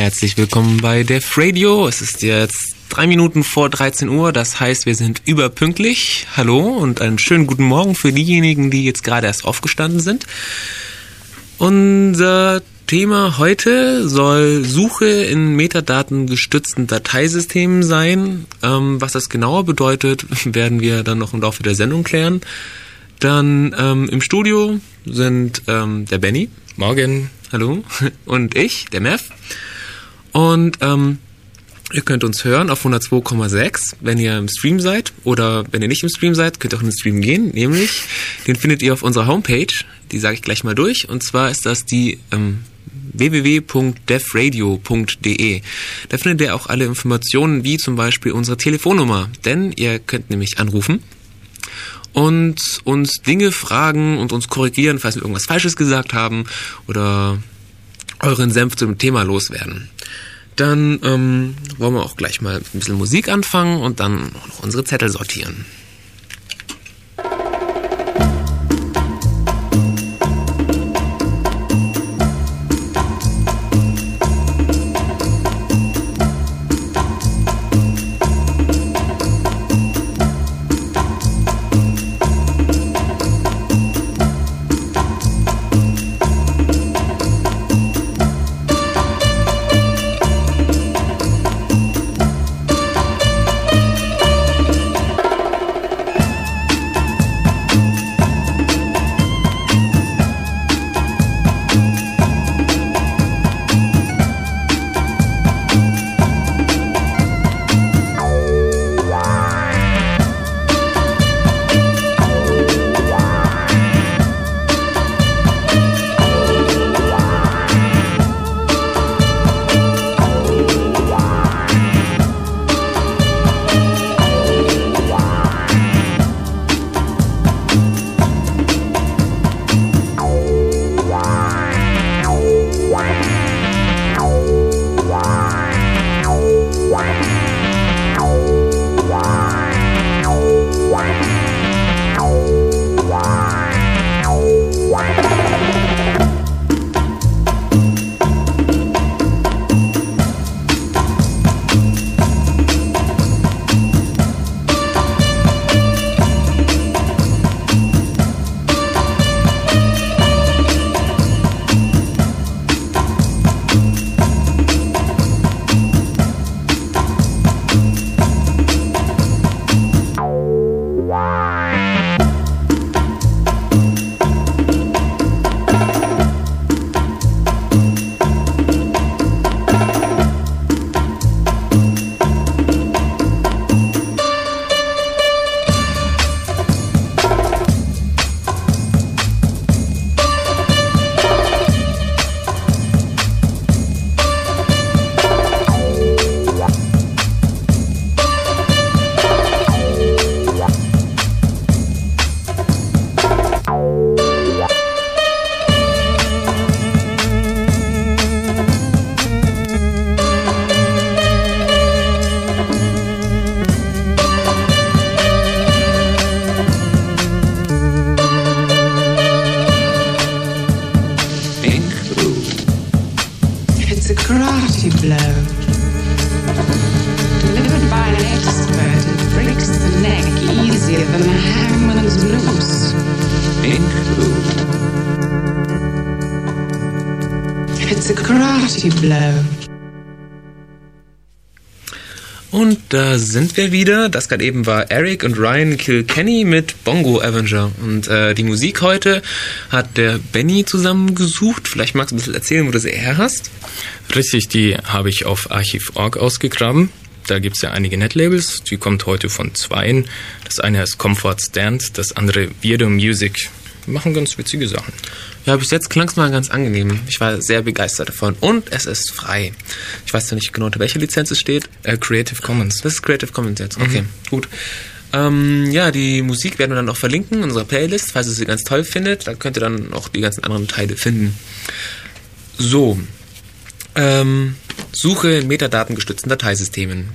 Herzlich willkommen bei Def Radio. Es ist jetzt drei Minuten vor 13 Uhr, das heißt, wir sind überpünktlich. Hallo und einen schönen guten Morgen für diejenigen, die jetzt gerade erst aufgestanden sind. Unser Thema heute soll Suche in metadatengestützten Dateisystemen sein. Ähm, was das genauer bedeutet, werden wir dann noch im Laufe der Sendung klären. Dann ähm, im Studio sind ähm, der Benny. Morgen. Hallo. Und ich, der Mev. Und ähm, ihr könnt uns hören auf 102,6, wenn ihr im Stream seid. Oder wenn ihr nicht im Stream seid, könnt ihr auch in den Stream gehen. Nämlich, den findet ihr auf unserer Homepage. Die sage ich gleich mal durch. Und zwar ist das die ähm, www.defradio.de. Da findet ihr auch alle Informationen, wie zum Beispiel unsere Telefonnummer. Denn ihr könnt nämlich anrufen und uns Dinge fragen und uns korrigieren, falls wir irgendwas Falsches gesagt haben oder euren Senf zum Thema loswerden. Dann ähm, wollen wir auch gleich mal ein bisschen Musik anfangen und dann noch unsere Zettel sortieren. Und da sind wir wieder. Das gerade eben war Eric und Ryan Kilkenny mit Bongo Avenger. Und äh, die Musik heute hat der Benny zusammengesucht. Vielleicht magst du ein bisschen erzählen, wo du sie her hast. Richtig, die habe ich auf Archiv.org ausgegraben. Da gibt es ja einige Netlabels. Die kommt heute von zweien. Das eine heißt Comfort Stand, das andere Weirdo Music. Die machen ganz witzige Sachen. Ja, bis jetzt klang es mal ganz angenehm. Ich war sehr begeistert davon. Und es ist frei. Ich weiß ja nicht genau, unter welcher Lizenz es steht. Äh, Creative Commons. Das ist Creative Commons jetzt. Okay, mhm. gut. Ähm, ja, die Musik werden wir dann auch verlinken in unserer Playlist, falls ihr sie ganz toll findet. Da könnt ihr dann auch die ganzen anderen Teile finden. So. Ähm, Suche in metadatengestützten Dateisystemen.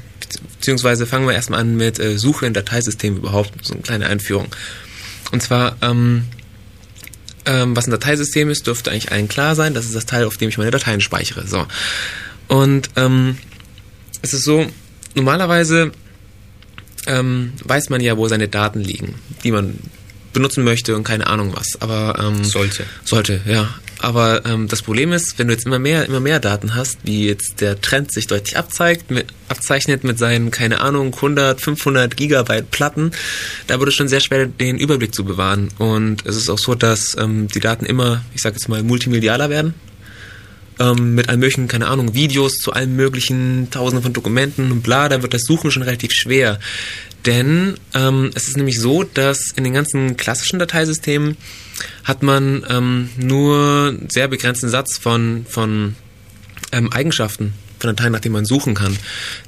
Beziehungsweise fangen wir erstmal an mit äh, Suche in Dateisystemen überhaupt. So eine kleine Einführung. Und zwar, ähm, ähm, was ein Dateisystem ist, dürfte eigentlich allen klar sein. Das ist das Teil, auf dem ich meine Dateien speichere. So. Und ähm, es ist so, normalerweise ähm, weiß man ja, wo seine Daten liegen, die man benutzen möchte und keine Ahnung was. Aber ähm, sollte. Sollte, ja. Aber ähm, das Problem ist, wenn du jetzt immer mehr, immer mehr Daten hast, wie jetzt der Trend sich deutlich abzeigt, mit, abzeichnet mit seinen, keine Ahnung, 100, 500 Gigabyte Platten, da wird es schon sehr schwer, den Überblick zu bewahren. Und es ist auch so, dass ähm, die Daten immer, ich sage jetzt mal, multimedialer werden. Ähm, mit allen möglichen, keine Ahnung, Videos zu allen möglichen, tausenden von Dokumenten und bla, da wird das Suchen schon relativ schwer. Denn ähm, es ist nämlich so, dass in den ganzen klassischen Dateisystemen hat man ähm, nur einen sehr begrenzten Satz von, von ähm, Eigenschaften von Dateien, nach denen man suchen kann.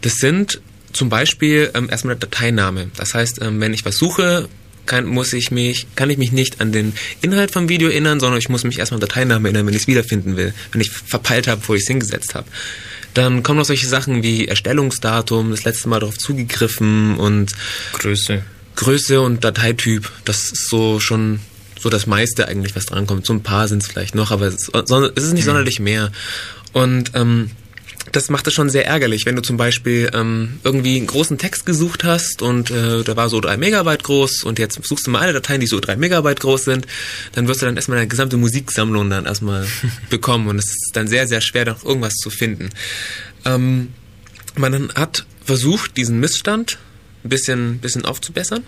Das sind zum Beispiel ähm, erstmal der Dateiname. Das heißt, ähm, wenn ich was suche, kann, muss ich mich, kann ich mich nicht an den Inhalt vom Video erinnern, sondern ich muss mich erstmal an den Dateinamen erinnern, wenn ich es wiederfinden will, wenn ich verpeilt habe, wo ich es hingesetzt habe. Dann kommen noch solche Sachen wie Erstellungsdatum, das letzte Mal darauf zugegriffen und Größe. Größe und Dateityp. Das ist so schon so das meiste eigentlich, was drankommt. So ein paar sind es vielleicht noch, aber es, es ist nicht mhm. sonderlich mehr. Und ähm, das macht es schon sehr ärgerlich, wenn du zum Beispiel ähm, irgendwie einen großen Text gesucht hast und äh, der war so drei Megabyte groß und jetzt suchst du mal alle Dateien, die so drei Megabyte groß sind, dann wirst du dann erstmal deine gesamte Musiksammlung dann erstmal bekommen und es ist dann sehr, sehr schwer, noch irgendwas zu finden. Ähm, man hat versucht, diesen Missstand ein bisschen, bisschen aufzubessern.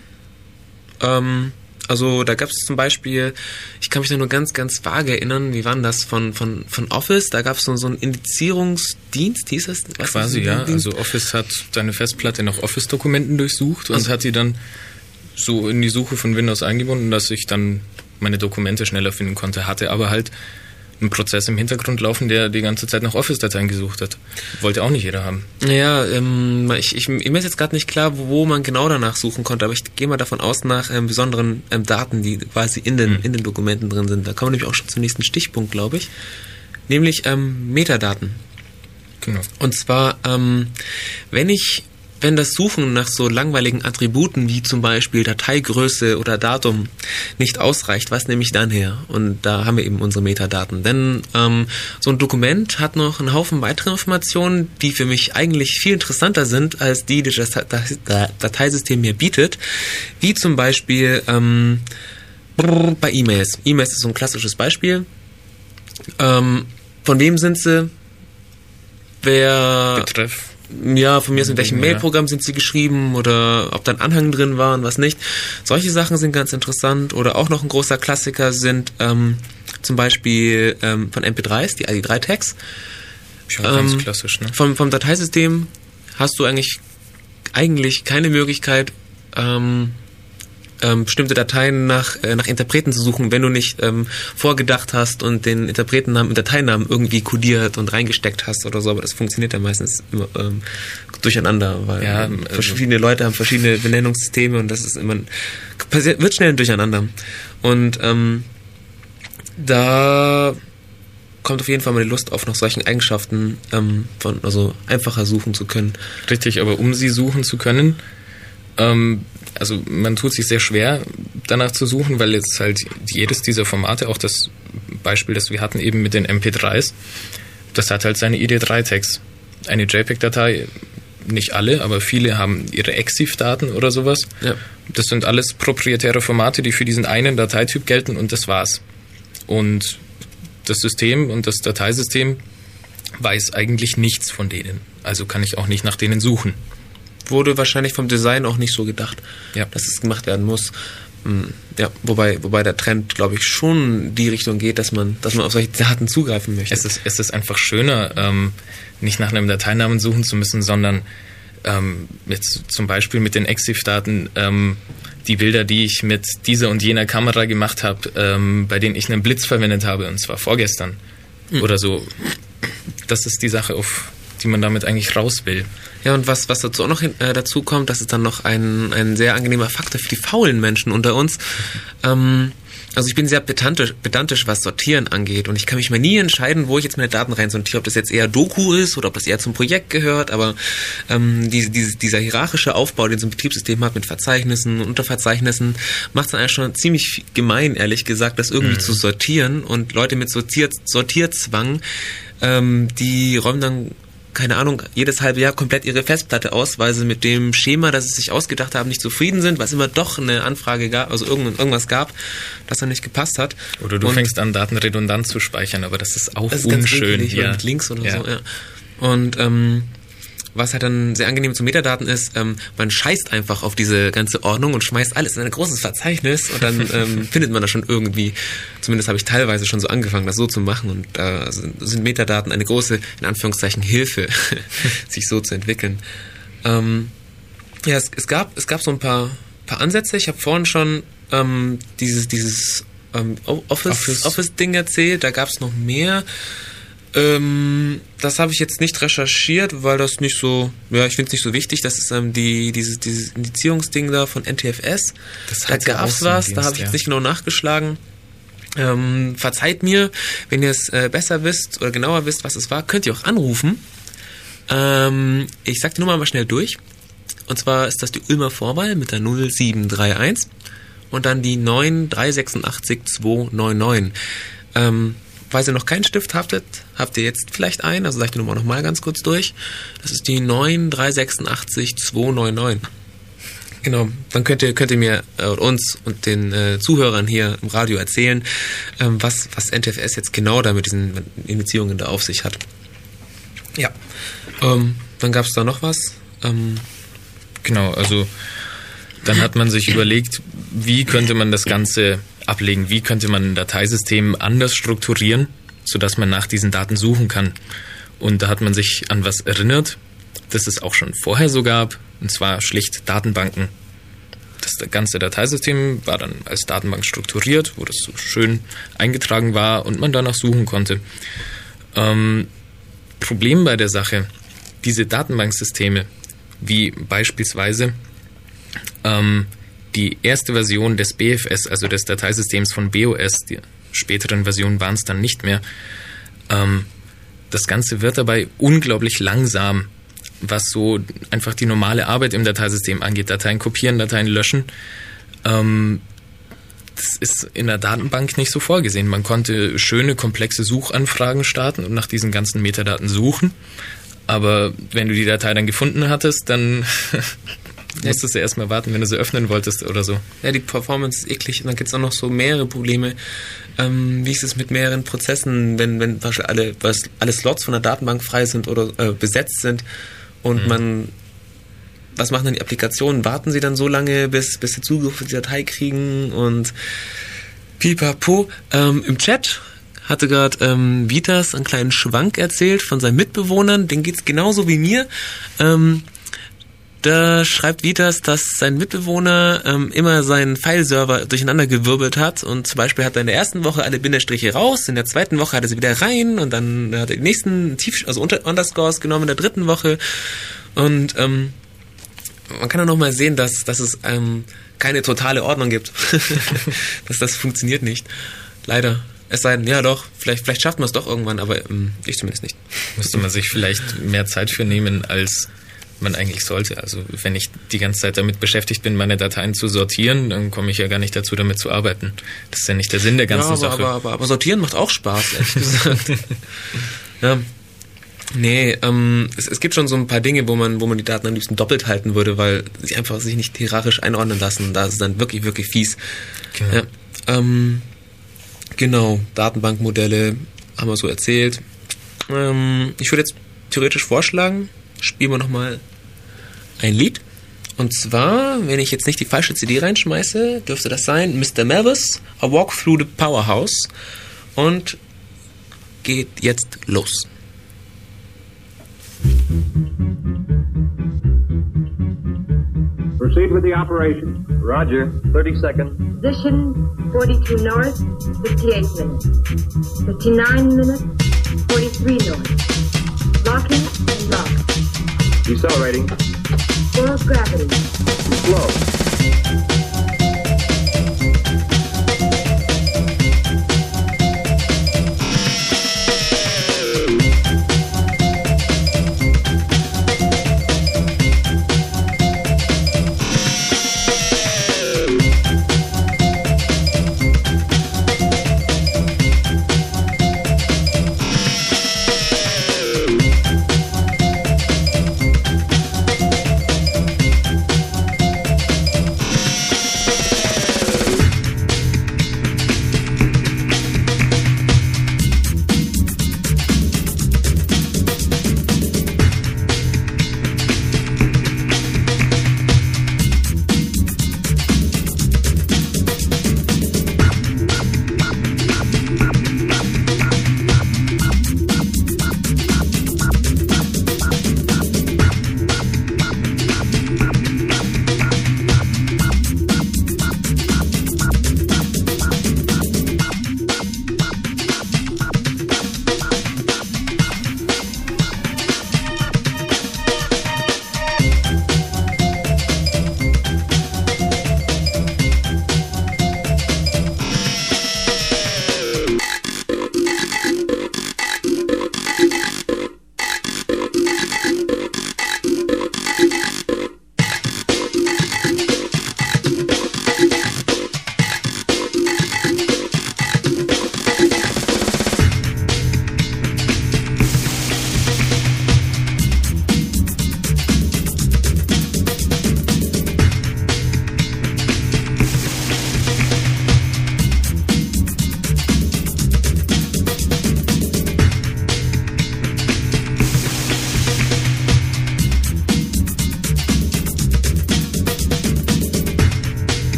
Ähm, also da gab es zum Beispiel, ich kann mich da nur ganz, ganz vage erinnern, wie war denn das von, von, von Office? Da gab es so, so einen Indizierungsdienst, hieß das? Was Quasi, ja. Dienst? Also Office hat deine Festplatte nach Office-Dokumenten durchsucht also, und hat die dann so in die Suche von Windows eingebunden, dass ich dann meine Dokumente schneller finden konnte, hatte aber halt einen Prozess im Hintergrund laufen, der die ganze Zeit nach Office-Dateien gesucht hat. Wollte auch nicht jeder haben. Ja, ähm, ich, ich, mir ist jetzt gerade nicht klar, wo man genau danach suchen konnte, aber ich gehe mal davon aus nach ähm, besonderen ähm, Daten, die quasi in den, mhm. in den Dokumenten drin sind. Da kommen wir nämlich auch schon zum nächsten Stichpunkt, glaube ich. Nämlich ähm, Metadaten. Genau. Und zwar, ähm, wenn ich wenn das Suchen nach so langweiligen Attributen wie zum Beispiel Dateigröße oder Datum nicht ausreicht, was nehme ich dann her? Und da haben wir eben unsere Metadaten. Denn ähm, so ein Dokument hat noch einen Haufen weitere Informationen, die für mich eigentlich viel interessanter sind als die, die das Dateisystem mir bietet. Wie zum Beispiel ähm, bei E-Mails. E-Mails ist so ein klassisches Beispiel. Ähm, von wem sind sie? Wer Betreff ja, von mir aus in welchem Mailprogramm sind sie geschrieben oder ob da ein Anhang drin war und was nicht. Solche Sachen sind ganz interessant. Oder auch noch ein großer Klassiker sind ähm, zum Beispiel ähm, von MP3s, die ID3-Tags. Ja, ganz ähm, klassisch, ne? Vom, vom Dateisystem hast du eigentlich, eigentlich keine Möglichkeit, ähm, ähm, bestimmte Dateien nach, äh, nach Interpreten zu suchen, wenn du nicht ähm, vorgedacht hast und den Interpretennamen und Dateinamen irgendwie kodiert und reingesteckt hast oder so, aber das funktioniert ja meistens immer ähm, durcheinander, weil ja, ähm, also verschiedene Leute haben verschiedene Benennungssysteme und das ist immer passiert, wird schnell ein Durcheinander. Und ähm, da kommt auf jeden Fall mal die Lust auf, nach solchen Eigenschaften ähm, von, also einfacher suchen zu können. Richtig, aber um sie suchen zu können, ähm, also man tut sich sehr schwer danach zu suchen, weil jetzt halt jedes dieser Formate, auch das Beispiel, das wir hatten eben mit den MP3s, das hat halt seine ID3-Tags. Eine JPEG-Datei, nicht alle, aber viele haben ihre EXIF-Daten oder sowas. Ja. Das sind alles proprietäre Formate, die für diesen einen Dateityp gelten und das war's. Und das System und das Dateisystem weiß eigentlich nichts von denen. Also kann ich auch nicht nach denen suchen wurde wahrscheinlich vom Design auch nicht so gedacht, ja. dass es gemacht werden muss. Hm, ja, wobei, wobei der Trend, glaube ich, schon die Richtung geht, dass man, dass man auf solche Daten zugreifen möchte. Es ist, es ist einfach schöner, ähm, nicht nach einem Dateinamen suchen zu müssen, sondern ähm, jetzt zum Beispiel mit den EXIF-Daten ähm, die Bilder, die ich mit dieser und jener Kamera gemacht habe, ähm, bei denen ich einen Blitz verwendet habe, und zwar vorgestern mhm. oder so. Das ist die Sache, auf die man damit eigentlich raus will. Ja, und was, was dazu auch noch hin, äh, dazu kommt, das ist dann noch ein, ein sehr angenehmer Faktor für die faulen Menschen unter uns. Ähm, also ich bin sehr pedantisch, pedantisch, was Sortieren angeht und ich kann mich mal nie entscheiden, wo ich jetzt meine Daten reinsortiere, ob das jetzt eher Doku ist oder ob das eher zum Projekt gehört, aber ähm, diese, diese, dieser hierarchische Aufbau, den so ein Betriebssystem hat mit Verzeichnissen, Unterverzeichnissen, macht es dann eigentlich schon ziemlich gemein, ehrlich gesagt, das irgendwie mhm. zu sortieren und Leute mit Sortier Sortierzwang, ähm, die räumen dann keine Ahnung, jedes halbe Jahr komplett ihre Festplatte aus, weil sie mit dem Schema, das sie sich ausgedacht haben, nicht zufrieden sind, weil es immer doch eine Anfrage gab, also irgendwas gab, das dann nicht gepasst hat. Oder du Und fängst an, Daten redundant zu speichern, aber das ist auch das ist ganz unschön. winkelig oder mit Links oder so, ja. Und ähm, was halt dann sehr angenehm zu Metadaten ist, ähm, man scheißt einfach auf diese ganze Ordnung und schmeißt alles in ein großes Verzeichnis und dann ähm, findet man das schon irgendwie. Zumindest habe ich teilweise schon so angefangen, das so zu machen und da sind, sind Metadaten eine große, in Anführungszeichen, Hilfe, sich so zu entwickeln. Ähm, ja, es, es gab es gab so ein paar paar Ansätze. Ich habe vorhin schon ähm, dieses dieses ähm, Office Office. Office Ding erzählt. Da gab es noch mehr. Ähm, das habe ich jetzt nicht recherchiert, weil das nicht so, ja, ich finde es nicht so wichtig. Das ist ähm, die, dieses, dieses Indizierungsding da von NTFS. Das da gab es was, da habe ich ja. jetzt nicht genau nachgeschlagen. Ähm, verzeiht mir, wenn ihr es äh, besser wisst oder genauer wisst, was es war, könnt ihr auch anrufen. Ähm, ich sag die Nummer mal schnell durch. Und zwar ist das die Ulmer Vorwahl mit der 0731 und dann die 9386 299. Ähm, falls ihr noch keinen Stift habtet, habt ihr jetzt vielleicht einen, also sag ich die Nummer nochmal ganz kurz durch. Das ist die 9386 299. Genau, dann könnt ihr, könnt ihr mir äh, uns und den äh, Zuhörern hier im Radio erzählen, ähm, was, was NTFS jetzt genau da mit diesen Indizierungen da auf sich hat. Ja. Ähm, dann gab es da noch was. Ähm, Genau, also dann hat man sich überlegt, wie könnte man das Ganze ablegen, wie könnte man ein Dateisystem anders strukturieren, sodass man nach diesen Daten suchen kann. Und da hat man sich an was erinnert, das es auch schon vorher so gab, und zwar schlicht Datenbanken. Das ganze Dateisystem war dann als Datenbank strukturiert, wo das so schön eingetragen war und man danach suchen konnte. Ähm, Problem bei der Sache, diese Datenbanksysteme, wie beispielsweise ähm, die erste Version des BFS, also des Dateisystems von BOS, die späteren Versionen waren es dann nicht mehr, ähm, das Ganze wird dabei unglaublich langsam, was so einfach die normale Arbeit im Dateisystem angeht. Dateien kopieren, Dateien löschen. Ähm, das ist in der Datenbank nicht so vorgesehen. Man konnte schöne, komplexe Suchanfragen starten und nach diesen ganzen Metadaten suchen. Aber wenn du die Datei dann gefunden hattest, dann musstest du erstmal warten, wenn du sie öffnen wolltest oder so. Ja, die Performance ist eklig und dann gibt es auch noch so mehrere Probleme. Ähm, wie ist es mit mehreren Prozessen, wenn, wenn alle, was, alle Slots von der Datenbank frei sind oder äh, besetzt sind und man was machen dann die Applikationen? Warten sie dann so lange, bis, bis sie Zugriff auf die Datei kriegen und pipapo. Ähm, Im Chat hatte gerade ähm, Vitas einen kleinen Schwank erzählt von seinen Mitbewohnern. Den geht's genauso wie mir. Ähm, da schreibt Vitas, dass sein Mitbewohner ähm, immer seinen Fileserver durcheinander gewirbelt hat und zum Beispiel hat er in der ersten Woche alle Bindestriche raus, in der zweiten Woche hat er sie wieder rein und dann hat er die nächsten Tief also unter Underscores genommen in der dritten Woche und ähm, man kann auch noch mal sehen, dass, dass es ähm, keine totale Ordnung gibt. dass das funktioniert nicht. Leider. Es sei denn, ja doch, vielleicht, vielleicht schafft man es doch irgendwann, aber ähm, ich zumindest nicht. Müsste man sich vielleicht mehr Zeit für nehmen, als man eigentlich sollte. Also wenn ich die ganze Zeit damit beschäftigt bin, meine Dateien zu sortieren, dann komme ich ja gar nicht dazu, damit zu arbeiten. Das ist ja nicht der Sinn der ganzen ja, aber, Sache. Aber, aber, aber sortieren macht auch Spaß, ehrlich gesagt. ja. Nee, ähm, es, es gibt schon so ein paar Dinge, wo man, wo man die Daten am liebsten doppelt halten würde, weil sie einfach sich nicht hierarchisch einordnen lassen. Da ist es dann wirklich, wirklich fies. Genau. Ja, ähm, genau, Datenbankmodelle haben wir so erzählt. Ähm, ich würde jetzt theoretisch vorschlagen, spielen wir nochmal ein Lied. Und zwar, wenn ich jetzt nicht die falsche CD reinschmeiße, dürfte das sein Mr. Mavis, A Walk Through the Powerhouse. Und geht jetzt los. Proceed with the operation. Roger. 30 seconds. Position 42 north, 58 minutes. 59 minutes, 43 north. Locking and lock. Decelerating. Full gravity. Slow.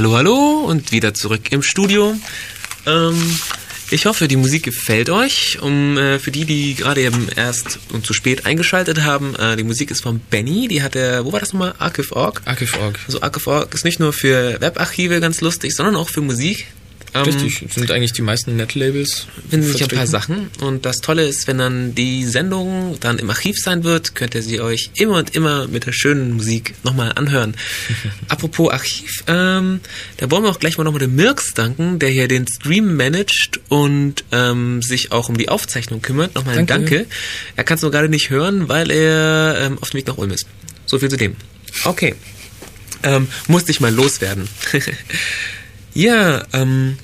Hallo, hallo und wieder zurück im Studio. Ähm, ich hoffe, die Musik gefällt euch. Um, äh, für die, die gerade eben erst und zu spät eingeschaltet haben, äh, die Musik ist von Benny. Die hat er, wo war das nochmal? Archive.org. Archive.org. Also Archive.org ist nicht nur für Webarchive ganz lustig, sondern auch für Musik. Ähm, Richtig, sind eigentlich die meisten Netlabels. finden sich ein paar. Sachen. Und das Tolle ist, wenn dann die Sendung dann im Archiv sein wird, könnt ihr sie euch immer und immer mit der schönen Musik nochmal anhören. Apropos Archiv, ähm, da wollen wir auch gleich mal nochmal dem Mirks danken, der hier den Stream managt und ähm, sich auch um die Aufzeichnung kümmert. Nochmal ein Danke. Danke. Er kann es nur gerade nicht hören, weil er ähm, auf dem Weg nach Ulm ist. So viel zu dem. Okay. Ähm, musste ich mal loswerden. ja, ähm,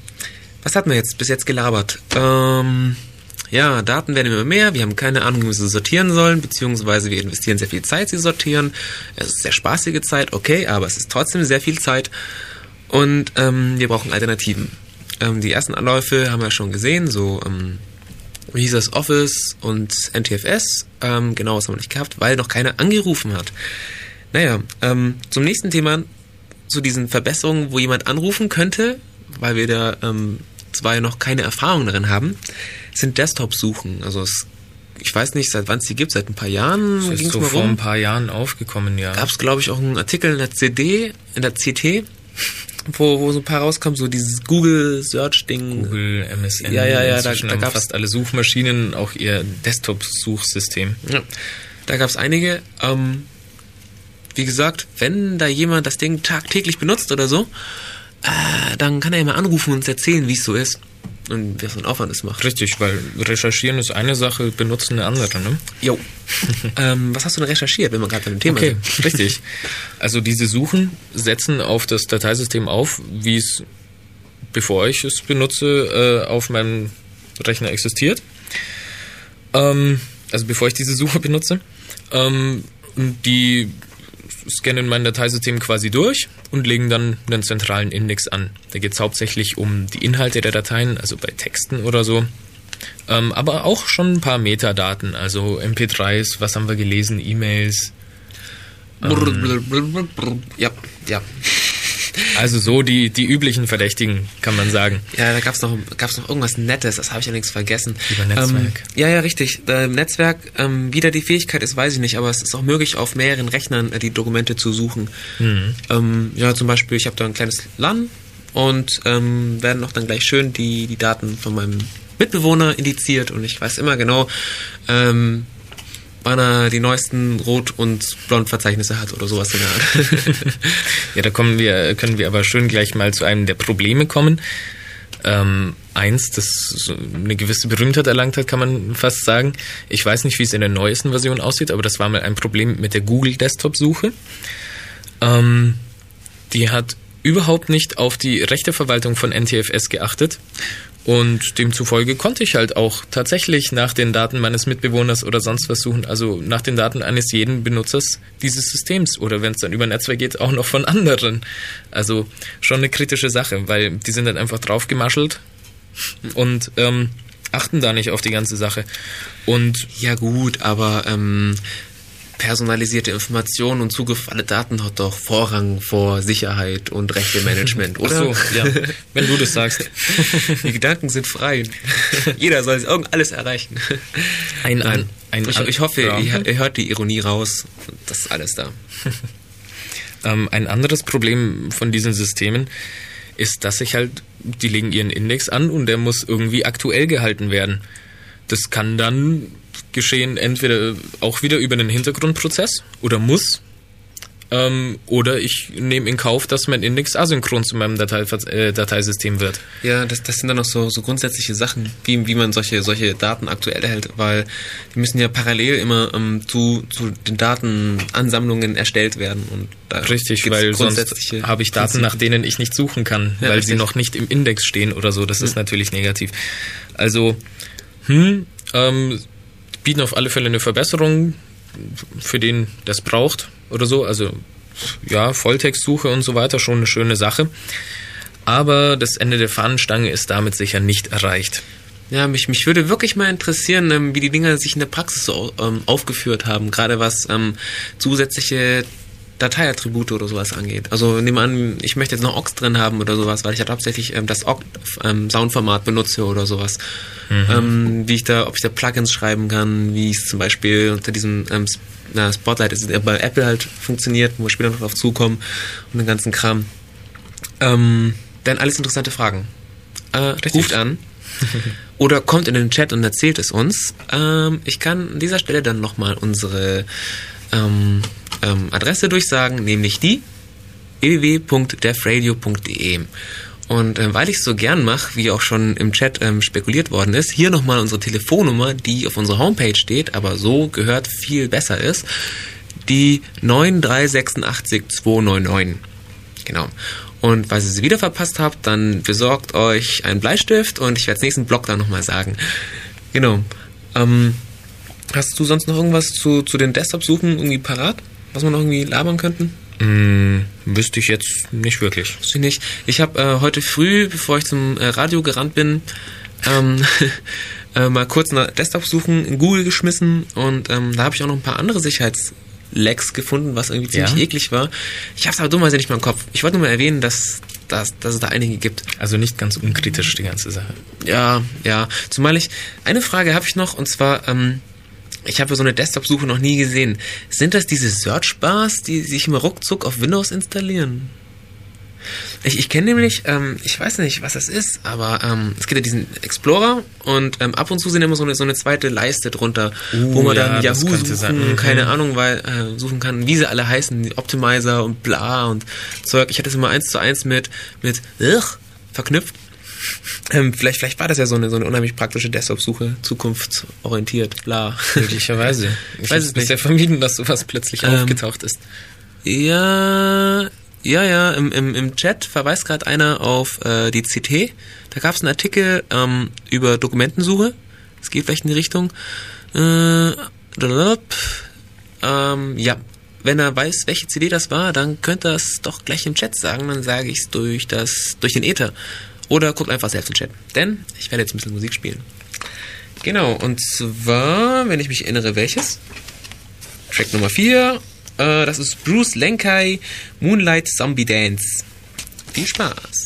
was hatten wir jetzt bis jetzt gelabert? Ähm, ja, Daten werden immer mehr. Wir haben keine Ahnung, wie wir sie sortieren sollen, beziehungsweise wir investieren sehr viel Zeit, sie sortieren. Es ist sehr spaßige Zeit, okay, aber es ist trotzdem sehr viel Zeit. Und ähm, wir brauchen Alternativen. Ähm, die ersten Anläufe haben wir schon gesehen, so ähm, wie hieß das Office und NTFS. Ähm, genau, das haben wir nicht gehabt, weil noch keiner angerufen hat. Naja, ähm, zum nächsten Thema, zu diesen Verbesserungen, wo jemand anrufen könnte, weil wir da ähm, zwei noch keine Erfahrung darin haben, sind Desktop-Suchen. Also es, ich weiß nicht, seit wann es die gibt, seit ein paar Jahren Das ist so vor rum. ein paar Jahren aufgekommen, ja. Gab es, glaube ich, auch einen Artikel in der CD, in der CT, wo, wo so ein paar rauskam, so dieses Google-Search-Ding. Google, MSN. Ja, ja, ja, da- da gab's- fast alle Suchmaschinen auch ihr Desktop-Suchsystem. Ja, da gab es einige. Ähm, wie gesagt, wenn da jemand das Ding tagtäglich benutzt oder so, äh, dann kann er ja mal anrufen und uns erzählen, wie es so ist. und was für ein Aufwand es macht. Richtig, weil recherchieren ist eine Sache, benutzen eine andere, ne? Jo. ähm, was hast du denn recherchiert, wenn wir gerade bei dem Thema Okay, sind? richtig. Also diese Suchen setzen auf das Dateisystem auf, wie es, bevor ich es benutze, äh, auf meinem Rechner existiert. Ähm, also bevor ich diese Suche benutze. Ähm, und die scannen mein Dateisystem quasi durch und legen dann einen zentralen Index an. Da geht es hauptsächlich um die Inhalte der Dateien, also bei Texten oder so. Ähm, aber auch schon ein paar Metadaten, also MP3s, was haben wir gelesen, E-Mails, brr. Ja, ja. Also so die, die üblichen Verdächtigen, kann man sagen. Ja, da gab's noch, gab's noch irgendwas Nettes, das habe ich allerdings vergessen. Über Netzwerk. Ähm, ja, ja, richtig. Äh, Netzwerk, ähm, wie da die Fähigkeit ist, weiß ich nicht, aber es ist auch möglich, auf mehreren Rechnern äh, die Dokumente zu suchen. Ähm, ja, zum Beispiel, ich habe da ein kleines LAN und ähm, werden auch dann gleich schön die, die Daten von meinem Mitbewohner indiziert und ich weiß immer genau, ähm, wann er die neuesten Rot- und Blond-Verzeichnisse hat oder sowas in der Art. Ja, da kommen wir, können wir aber schön gleich mal zu einem der Probleme kommen. Ähm, eins, das eine gewisse Berühmtheit erlangt hat, kann man fast sagen. Ich weiß nicht, wie es in der neuesten Version aussieht, aber das war mal ein Problem mit der Google Desktop-Suche. Ähm, die hat überhaupt nicht auf die Rechteverwaltung von NTFS geachtet. Und demzufolge konnte ich halt auch tatsächlich nach den Daten meines Mitbewohners oder sonst was suchen, also nach den Daten eines jeden Benutzers dieses Systems oder wenn es dann über Netzwerk geht, auch noch von anderen. Also schon eine kritische Sache, weil die sind dann einfach draufgemaschelt und ähm, achten da nicht auf die ganze Sache. Und Ja gut, aber ähm, personalisierte Informationen und Zugriff auf alle Daten hat doch Vorrang vor Sicherheit und Rechtemanagement, ach oder? so, ja, wenn du das sagst. Die Gedanken sind frei. Jeder soll alles erreichen. Ein, ein, ein, ich, ich hoffe, Ja. ihr, ihr hört die Ironie raus. Das ist alles da. Ähm, ein anderes Problem von diesen Systemen ist, dass sich halt, die legen ihren Index an und der muss irgendwie aktuell gehalten werden. Das kann dann geschehen entweder auch wieder über einen Hintergrundprozess oder muss. Ähm, oder ich nehme in Kauf, dass mein Index asynchron zu meinem Datei, äh, Dateisystem wird. Ja, das, das sind dann noch so, so grundsätzliche Sachen, wie, wie man solche, solche Daten aktuell erhält, weil die müssen ja parallel immer ähm, zu, zu den Datenansammlungen erstellt werden. Und da Richtig, weil sonst habe ich Daten, nach denen ich nicht suchen kann, Ja, weil sie richtig. noch nicht im Index stehen oder so. Das ist natürlich negativ. Also, hm, ähm, bieten auf alle Fälle eine Verbesserung für den, das braucht oder so. Also, ja, Volltextsuche und so weiter, schon eine schöne Sache. Aber das Ende der Fahnenstange ist damit sicher nicht erreicht. Ja, mich, mich würde wirklich mal interessieren, ähm, wie die Dinger sich in der Praxis so ähm, aufgeführt haben, gerade was ähm, zusätzliche Dateiattribute oder sowas angeht. Also nehmen wir an, ich möchte jetzt noch Ox drin haben oder sowas, weil ich halt hauptsächlich ähm, das Ox ähm, Soundformat benutze oder sowas. Ähm, wie ich da, ob ich da Plugins schreiben kann, wie es zum Beispiel unter diesem ähm, na, Spotlight ist, äh, bei Apple halt funktioniert, wo wir später noch drauf zukommen und den ganzen Kram. Ähm, dann alles interessante Fragen. Äh, ruft an. Oder kommt in den Chat und erzählt es uns. Ähm, ich kann an dieser Stelle dann nochmal unsere ähm, Adresse durchsagen, nämlich die www.defradio.de. Und ähm, weil ich es so gern mache, wie auch schon im Chat ähm, spekuliert worden ist, hier nochmal unsere Telefonnummer, die auf unserer Homepage steht, aber so gehört viel besser ist, die 9368299. Genau. Und falls ihr sie wieder verpasst habt, dann besorgt euch einen Bleistift und ich werde es nächsten Blog dann nochmal sagen. Genau. Ähm, hast du sonst noch irgendwas zu, zu den Desktop-Suchen irgendwie parat, was wir noch irgendwie labern könnten? Hm, wüsste ich jetzt nicht wirklich. Weiß ich nicht. Ich habe äh, heute früh, bevor ich zum äh, Radio gerannt bin, ähm, äh, mal kurz nach Desktop-Suchen in Google geschmissen und ähm, da habe ich auch noch ein paar andere Sicherheitslecks gefunden, was irgendwie ziemlich Ja? eklig war. Ich habe es aber dummerweise nicht mehr im Kopf. Ich wollte nur mal erwähnen, dass, dass, dass es da einige gibt. Also nicht ganz unkritisch die ganze Sache. Ja, ja. Zumal ich eine Frage habe ich noch und zwar ähm, ich habe so eine Desktop-Suche noch nie gesehen. Sind das diese Search-Bars, die sich immer ruckzuck auf Windows installieren? Ich, ich kenne nämlich, ähm, ich weiß nicht, was das ist, aber ähm, es gibt ja diesen Explorer und ähm, ab und zu sind immer so eine, so eine zweite Leiste drunter, Uh, wo man ja, dann Yahoo suchen, sein. Mhm. keine Ahnung, weil äh, suchen kann, wie sie alle heißen, Optimizer und bla und Zeug. Ich hatte es immer eins zu eins mit, mit ugh, verknüpft. Ähm, vielleicht, vielleicht war das ja so eine, so eine unheimlich praktische Desktop-Suche, zukunftsorientiert, bla. Möglicherweise. Ich Weiß es es bisher vermieden, dass sowas plötzlich Ähm, aufgetaucht ist. Ja, ja, ja, im, im, im Chat verweist gerade einer auf äh, die CT. Da gab es einen Artikel ähm, über Dokumentensuche. Es geht vielleicht in die Richtung. Äh, ähm, ja, wenn er weiß, welche CD das war, dann könnte er es doch gleich im Chat sagen. Dann sage ich es durch, das, durch den Ether. Oder guckt einfach selbst im Chat. Denn ich werde jetzt ein bisschen Musik spielen. Genau, und zwar, wenn ich mich erinnere, welches? Track Nummer 4. Äh, das ist Bruce Lenkai Moonlight Zombie Dance. Viel Spaß.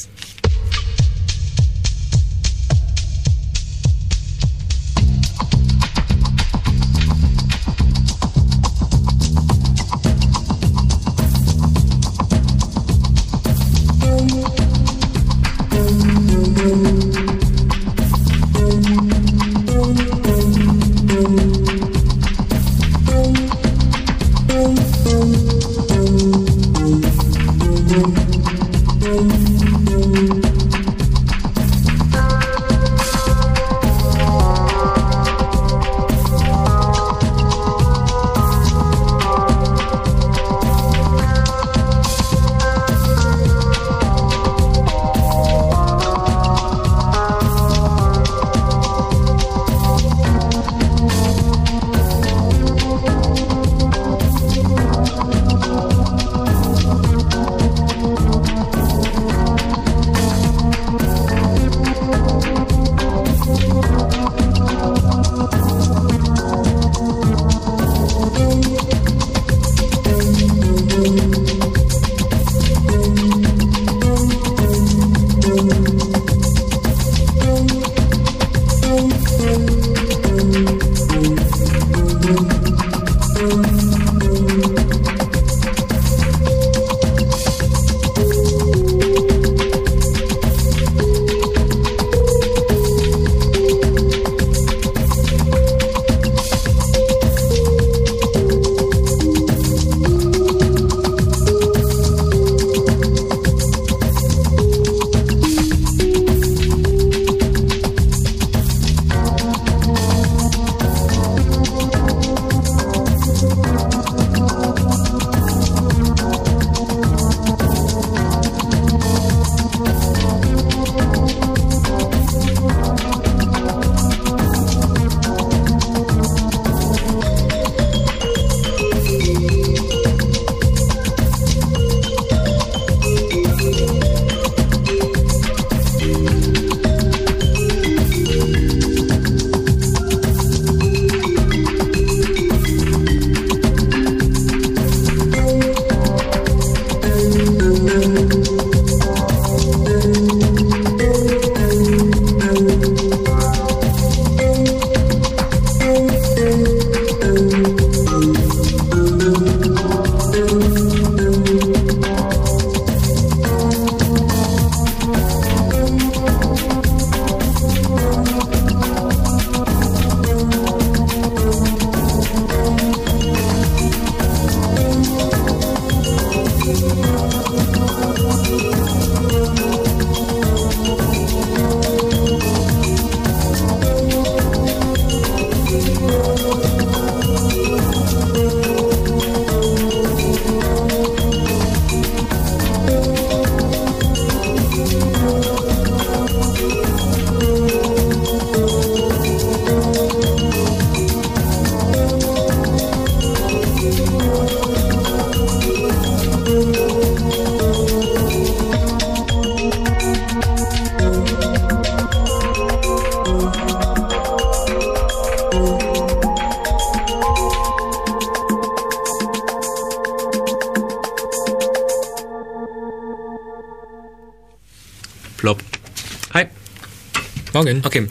Morgen. Okay.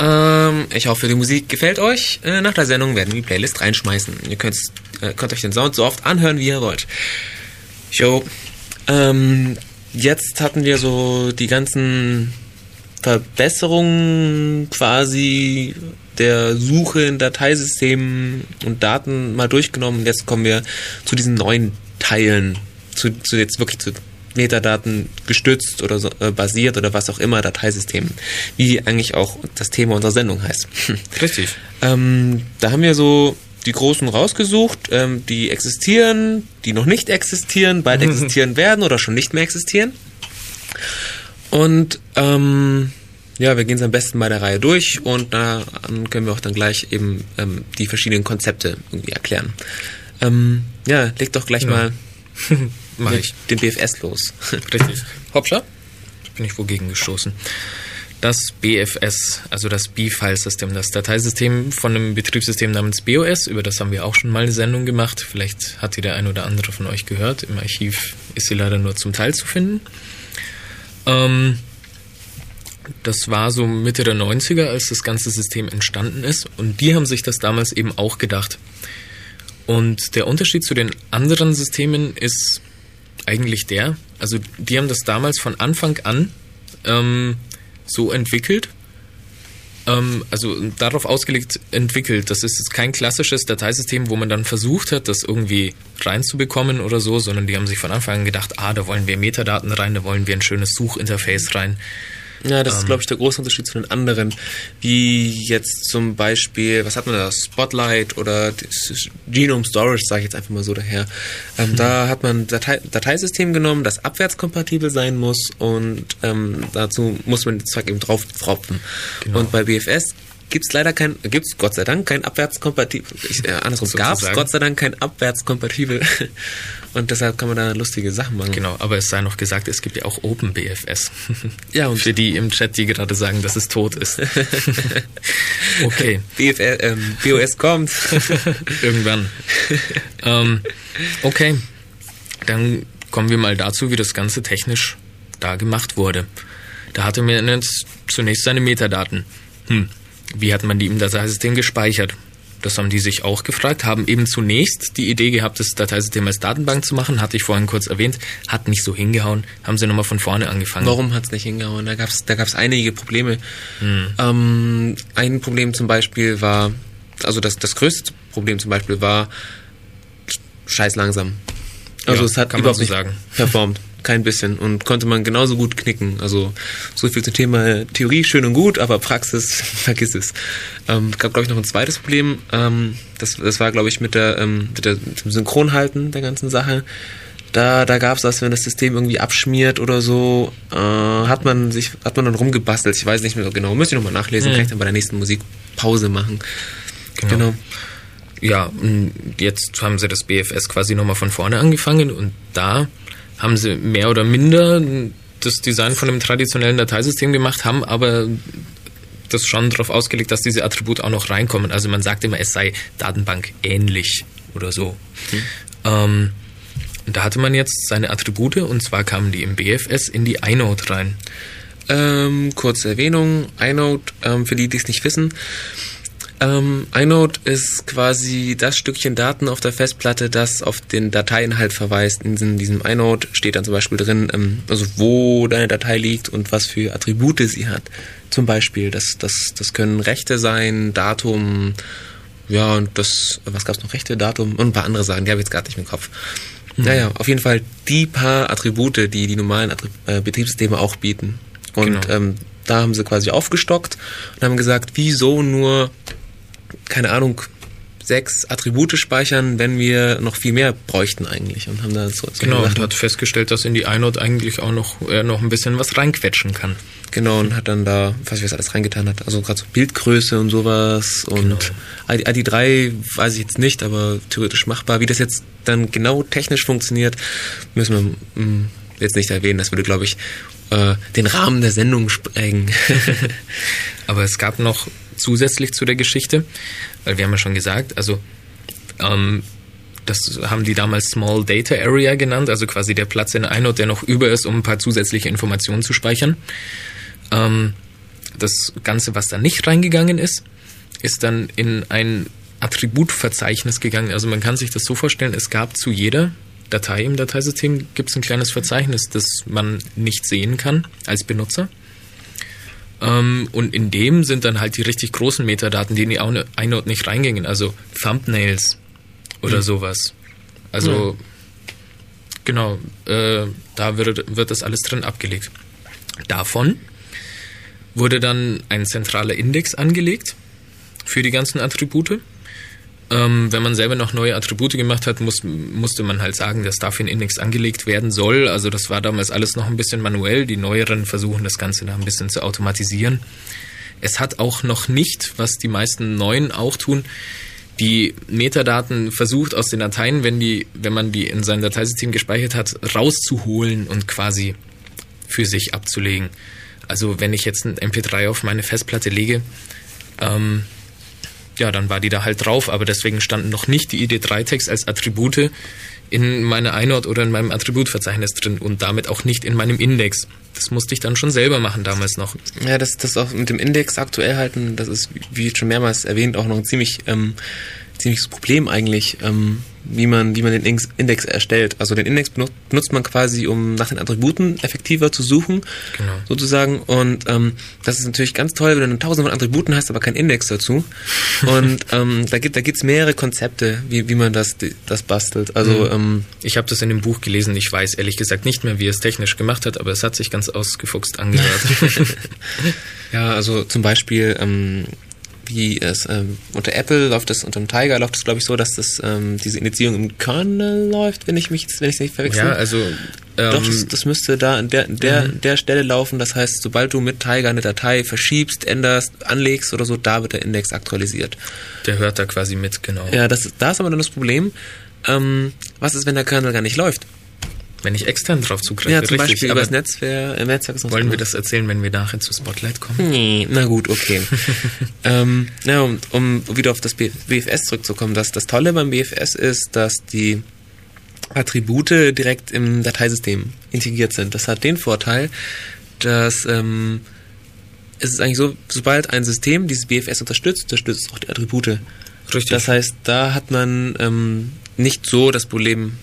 Ähm, ich hoffe, die Musik gefällt euch. Äh, nach der Sendung werden wir die Playlist reinschmeißen. Ihr könnt, äh, könnt euch den Sound so oft anhören, wie ihr wollt. Jo. Ähm, jetzt hatten wir so die ganzen Verbesserungen quasi der Suche in Dateisystemen und Daten mal durchgenommen. Jetzt kommen wir zu diesen neuen Teilen, zu, zu jetzt wirklich zu Metadaten gestützt oder so, äh, basiert oder was auch immer Dateisystem, wie eigentlich auch das Thema unserer Sendung heißt. Richtig. Ähm, da haben wir so die großen rausgesucht, ähm, die existieren, die noch nicht existieren, bald existieren werden oder schon nicht mehr existieren. Und ähm, ja, wir gehen es am besten bei der Reihe durch und dann können wir auch dann gleich eben ähm, die verschiedenen Konzepte irgendwie erklären. Ähm, ja, leg doch gleich Ja. mal Mach mit ich. dem BFS los. Richtig. Hopscha. Bin ich wogegen gestoßen. Das BFS, also das B-File-System, das Dateisystem von einem Betriebssystem namens BOS, über das haben wir auch schon mal eine Sendung gemacht. Vielleicht hat die der ein oder andere von euch gehört. Im Archiv ist sie leider nur zum Teil zu finden. Ähm, das war so Mitte der 90er, als das ganze System entstanden ist. Und die haben sich das damals eben auch gedacht. Und der Unterschied zu den anderen Systemen ist eigentlich der, also die haben das damals von Anfang an ähm, so entwickelt, ähm, also darauf ausgelegt entwickelt. Das ist jetzt kein klassisches Dateisystem, wo man dann versucht hat, das irgendwie reinzubekommen oder so, sondern die haben sich von Anfang an gedacht, ah, da wollen wir Metadaten rein, da wollen wir ein schönes Suchinterface rein. Ja, das ist, Ähm. glaube ich, der große Unterschied zu den anderen. Wie jetzt zum Beispiel, was hat man da? Spotlight oder Genome Storage, sage ich jetzt einfach mal so daher. Ähm, Mhm. Da hat man ein Datei Dateisystem genommen, das abwärtskompatibel sein muss und ähm, dazu muss man den Zeug eben drauf tropfen. Genau. Und bei BFS gibt's leider kein, gibt's Gott sei Dank kein abwärtskompatibel, äh, andersrum, gab's Sozusagen. Gott sei Dank kein abwärtskompatibel und deshalb kann man da lustige Sachen machen. Genau, aber es sei noch gesagt, es gibt ja auch OpenBFS. Ja, und- Für die im Chat, die gerade sagen, dass es tot ist. okay. BFS, ähm, BOS kommt. Irgendwann. ähm, okay, dann kommen wir mal dazu, wie das Ganze technisch da gemacht wurde. Da hatte man jetzt zunächst seine Metadaten. Hm, wie hat man die im Dateisystem gespeichert? Das haben die sich auch gefragt, haben eben zunächst die Idee gehabt, das Dateisystem als Datenbank zu machen, hatte ich vorhin kurz erwähnt, hat nicht so hingehauen, haben sie nochmal von vorne angefangen. Warum hat's nicht hingehauen? Da gab's da gab's einige Probleme. Ähm, ein Problem zum Beispiel war, also das, das größte Problem zum Beispiel war scheiß langsam. Also Ja, es hat kann man überhaupt so nicht sagen. performt. Kein bisschen. Und konnte man genauso gut knicken. Also so viel zum Thema Theorie, schön und gut, aber Praxis, vergiss es. Ähm, gab, glaube ich, noch ein zweites Problem. Ähm, das, das war, glaube ich, mit, der, ähm, mit, der, dem Synchronhalten der ganzen Sache. Da, da gab es das, wenn das System irgendwie abschmiert oder so, äh, hat man sich, hat man dann rumgebastelt. Ich weiß nicht mehr so genau. Müsste ich nochmal nachlesen, kann ich dann bei der nächsten Musikpause machen. Genau. genau. Ja, jetzt haben sie das BFS quasi nochmal von vorne angefangen und da haben sie mehr oder minder das Design von einem traditionellen Dateisystem gemacht, haben aber das schon darauf ausgelegt, dass diese Attribute auch noch reinkommen. Also man sagt immer, es sei Datenbank ähnlich oder so. Ähm, und da hatte man jetzt seine Attribute und zwar kamen die im BFS in die inode rein. Ähm, kurze Erwähnung, inode, ähm, für die, die es nicht wissen. Ähm, inode ist quasi das Stückchen Daten auf der Festplatte, das auf den Dateiinhalt verweist. In diesem, inode steht dann zum Beispiel drin, ähm, also wo deine Datei liegt und was für Attribute sie hat. Zum Beispiel, das, das, das können Rechte sein, Datum, ja, und das, was gab's noch, Rechte, Datum und ein paar andere Sachen, die habe ich jetzt gerade nicht im Kopf. Naja, auf jeden Fall die paar Attribute, die die normalen Attrib äh, Betriebssysteme auch bieten. Und Genau. ähm, da haben sie quasi aufgestockt und haben gesagt, wieso nur, keine Ahnung, sechs Attribute speichern, wenn wir noch viel mehr bräuchten eigentlich. Und haben da so, so Genau, und hat festgestellt, dass in die inode eigentlich auch noch, äh, noch ein bisschen was reinquetschen kann. Genau, und hat dann da, was ich was alles reingetan hat, also gerade so Bildgröße und sowas und Genau. ID, ID3 weiß ich jetzt nicht, aber theoretisch machbar. Wie das jetzt dann genau technisch funktioniert, müssen wir mm, jetzt nicht erwähnen. Das würde, glaube ich, äh, den Rahmen der Sendung sprengen. Aber es gab noch zusätzlich zu der Geschichte, weil wir haben ja schon gesagt, also ähm, das haben die damals Small Data Area genannt, also quasi der Platz in inode, der noch über ist, um ein paar zusätzliche Informationen zu speichern. Ähm, das Ganze, was da nicht reingegangen ist, ist dann in ein Attributverzeichnis gegangen. Also man kann sich das so vorstellen, es gab zu jeder Datei im Dateisystem gibt es ein kleines Verzeichnis, das man nicht sehen kann als Benutzer. Ähm, und in dem sind dann halt die richtig großen Metadaten, die in die Au- inode nicht reingingen, also Thumbnails oder sowas. Also Genau, äh, da wird, wird das alles drin abgelegt. Davon wurde dann ein zentraler Index angelegt für die ganzen Attribute. Ähm, wenn man selber noch neue Attribute gemacht hat, muss, musste man halt sagen, dass dafür ein Index angelegt werden soll. Also das war damals alles noch ein bisschen manuell. Die neueren versuchen das Ganze da ein bisschen zu automatisieren. Es hat auch noch nicht, was die meisten neuen auch tun, die Metadaten versucht aus den Dateien, wenn die, wenn man die in seinem Dateisystem gespeichert hat, rauszuholen und quasi für sich abzulegen. Also wenn ich jetzt ein MP3 auf meine Festplatte lege, ähm, ja, dann war die da halt drauf, aber deswegen standen noch nicht die ID3-Tags als Attribute in meiner Einord oder in meinem Attributverzeichnis drin und damit auch nicht in meinem Index. Das musste ich dann schon selber machen damals noch. Ja, das, das auch mit dem Index aktuell halten, das ist, wie schon mehrmals erwähnt, auch noch ein ziemlich, ähm, ziemliches Problem eigentlich, ähm, wie man, wie man den Index erstellt. Also den Index benutzt man quasi, um nach den Attributen effektiver zu suchen, Genau. sozusagen. Und ähm, das ist natürlich ganz toll, wenn du tausend von Attributen hast, aber keinen Index dazu. Und ähm, da gibt da gibt's mehrere Konzepte, wie, wie man das, das bastelt. Also ähm, Ich habe das in dem Buch gelesen. Ich weiß ehrlich gesagt nicht mehr, wie es technisch gemacht hat, aber es hat sich ganz ausgefuchst angehört. Ja, also zum Beispiel, ähm, wie es ähm, unter Apple läuft das, unter dem Tiger läuft es, glaube ich, so, dass das ähm, diese Indizierung im Kernel läuft, wenn ich mich, wenn ich es nicht verwechsel. ja, also ähm, Doch, das, das müsste da an der, an der, der Stelle laufen. Das heißt, sobald du mit Tiger eine Datei verschiebst, änderst, anlegst oder so, da wird der Index aktualisiert. der hört da quasi mit, genau. Ja, das, da ist aber dann das Problem. Ähm, was ist, wenn der Kernel gar nicht läuft? Wenn ich extern drauf zugreife, Ja, zum richtig. Beispiel über das Netzwerk, äh, Netzwerk ist wollen wir das erzählen, wenn wir nachher zu Spotlight kommen? Nee, na gut, okay. ähm, ja, um, um wieder auf das BFS zurückzukommen, das, das Tolle beim BFS ist, dass die Attribute direkt im Dateisystem integriert sind. Das hat den Vorteil, dass ähm, es ist eigentlich so, sobald ein System dieses BFS unterstützt, unterstützt es auch die Attribute. Richtig. Das heißt, da hat man ähm, nicht so das Problem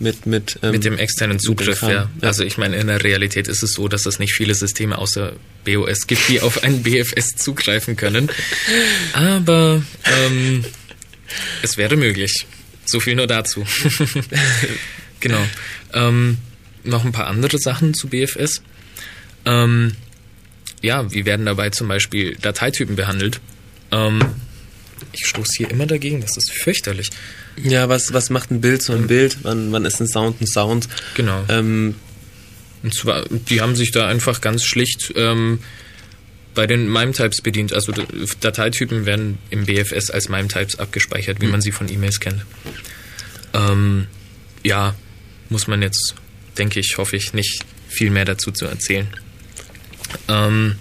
mit mit ähm, mit dem externen Zugriff, Kram, ja. ja. Also ich meine, in der Realität ist es so, dass es nicht viele Systeme außer BOS gibt, die auf ein BFS zugreifen können. Aber ähm, es wäre möglich. So viel nur dazu. genau. Ähm, noch ein paar andere Sachen zu BFS. Ähm, ja, wie werden dabei zum Beispiel Dateitypen behandelt? Ähm, ich stoße hier immer dagegen, das ist fürchterlich. Ja, was, was macht ein Bild zu einem Bild? Wann, wann ist ein Sound ein Sound? Genau. Ähm, Und zwar, die haben sich da einfach ganz schlicht ähm, bei den MIME-Types bedient. Also Dateitypen werden im BFS als MIME-Types abgespeichert, wie man sie von E-Mails kennt. Ähm, ja, muss man jetzt, denke ich, hoffe ich, nicht viel mehr dazu zu erzählen. Ähm,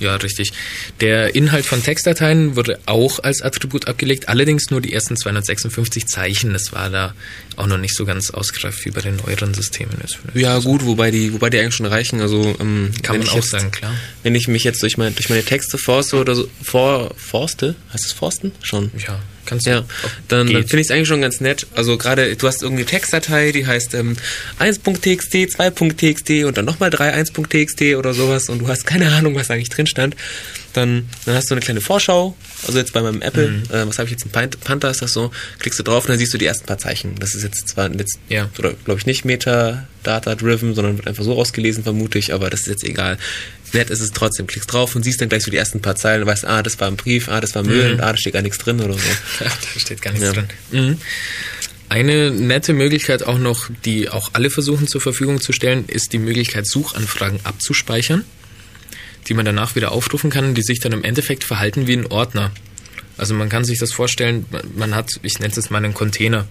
ja, richtig. Der Inhalt von Textdateien wurde auch als Attribut abgelegt, allerdings nur die ersten 256 Zeichen. Das war da auch noch nicht so ganz ausgereift wie bei den neueren Systemen. Ja, so. gut, wobei die, wobei die eigentlich schon reichen. Also ähm, Kann man auch jetzt, sagen, klar. Wenn ich mich jetzt durch meine, durch meine Texte forste oder so, for, forste, heißt es forsten? Schon. Ja, kannst du. Ja, dann, dann finde ich es eigentlich schon ganz nett. Also gerade, du hast irgendeine Textdatei, die heißt ähm, 1.txt, 2.txt und dann nochmal 3 1.txt oder sowas und du hast keine Ahnung, was eigentlich drin stand. Dann, dann hast du eine kleine Vorschau. Also jetzt bei meinem Apple, Mhm. äh, was habe ich jetzt, ein Pan- Panther ist das so, klickst du drauf und dann siehst du die ersten paar Zeichen. Das ist jetzt zwar jetzt, Ja. oder glaube ich nicht Metadata-driven, sondern wird einfach so ausgelesen, vermute ich, aber das ist jetzt egal. Nett ist es trotzdem, klickst drauf und siehst dann gleich so die ersten paar Zeilen und weißt, ah, das war ein Brief, ah, das war Müll und ah, da steht gar nichts drin oder so. Da steht gar nichts Ja. drin. Mhm. Eine nette Möglichkeit auch noch, die auch alle versuchen zur Verfügung zu stellen, ist die Möglichkeit, Suchanfragen abzuspeichern, die man danach wieder aufrufen kann, die sich dann im Endeffekt verhalten wie ein Ordner. Also man kann sich das vorstellen, man hat, ich nenne es jetzt mal einen Container,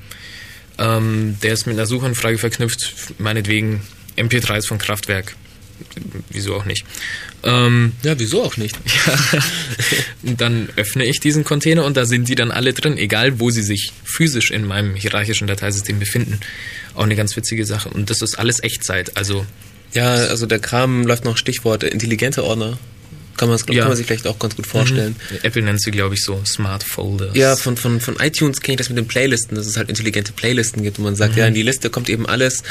ähm, der ist mit einer Suchanfrage verknüpft, meinetwegen MP3s von Kraftwerk. Wieso auch nicht. Ähm, Ja, wieso auch nicht? dann öffne ich diesen Container und da sind die dann alle drin, egal wo sie sich physisch in meinem hierarchischen Dateisystem befinden. Auch eine ganz witzige Sache. Und das ist alles Echtzeit. Also Ja, also der Kram läuft noch Stichwort intelligente Ordner. Kann man, Ja. kann man sich vielleicht auch ganz gut vorstellen. Apple nennt sie, glaube ich, so Smart Folders. Ja, von, von, von iTunes kenne ich das mit den Playlisten, dass es halt intelligente Playlisten gibt, wo man sagt, ja, in die Liste kommt eben alles,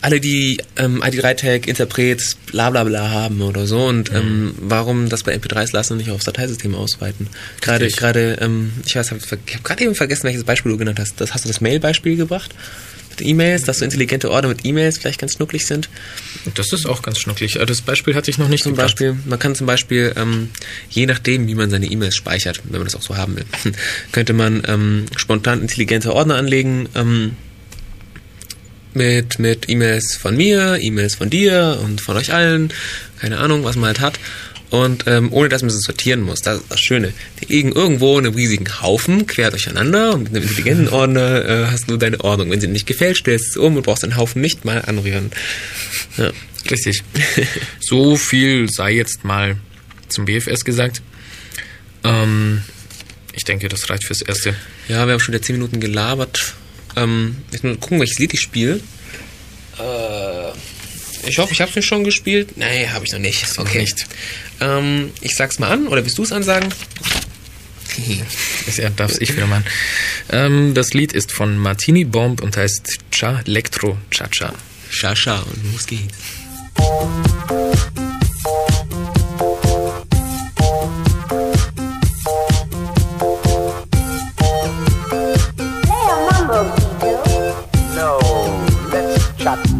alle, die ähm, ID3-Tag, Interpret, bla bla bla haben oder so und ähm, warum das bei MP3s lassen und nicht aufs Dateisystem ausweiten. Gerade, gerade, ähm, ich weiß, hab, ich habe gerade eben vergessen, welches Beispiel du genannt hast. Das, hast du das Mail-Beispiel gebracht? Mit E-Mails, dass so intelligente Ordner mit E-Mails vielleicht ganz schnucklig sind. Das ist auch ganz schnucklig. Aber Das Beispiel hatte ich noch nicht Zum gebracht. Beispiel, man kann zum Beispiel, ähm, je nachdem, wie man seine E-Mails speichert, wenn man das auch so haben will, könnte man ähm, spontan intelligente Ordner anlegen ähm, mit, mit E-Mails von mir, E-Mails von dir und von euch allen, keine Ahnung, was man halt hat. Und ähm, ohne dass man sie sortieren muss. Das ist das Schöne. Die liegen irgendwo in einem riesigen Haufen, quer durcheinander. Und mit einem intelligenten Ordner äh, hast du deine Ordnung. Wenn sie dir nicht gefällt, stellst du es um und brauchst den Haufen nicht mal anrühren. Ja. Richtig. so viel sei jetzt mal zum BFS gesagt. Ähm, ich denke, das reicht fürs Erste. Ja, wir haben schon wieder 10 Minuten gelabert. Ähm, jetzt nur gucken, welches Lied ich spiele. Äh, ich hoffe, ich habe es schon gespielt. Nee, habe ich noch nicht. Okay. nicht. Ähm, ich sag's mal an, oder willst du es ansagen? Das darf ich wieder machen. Ähm, das Lied ist von Martini Bomb und heißt Cha Electro Cha Cha. Schascha und los geht's.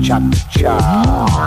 Cha cha cha.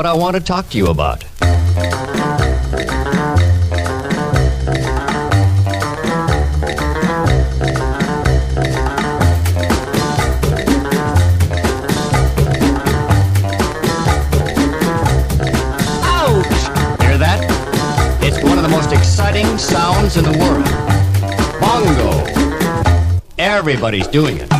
What I want to talk to you about. Ouch! Hear that? It's one of the most exciting sounds in the world. Bongo. Everybody's doing it.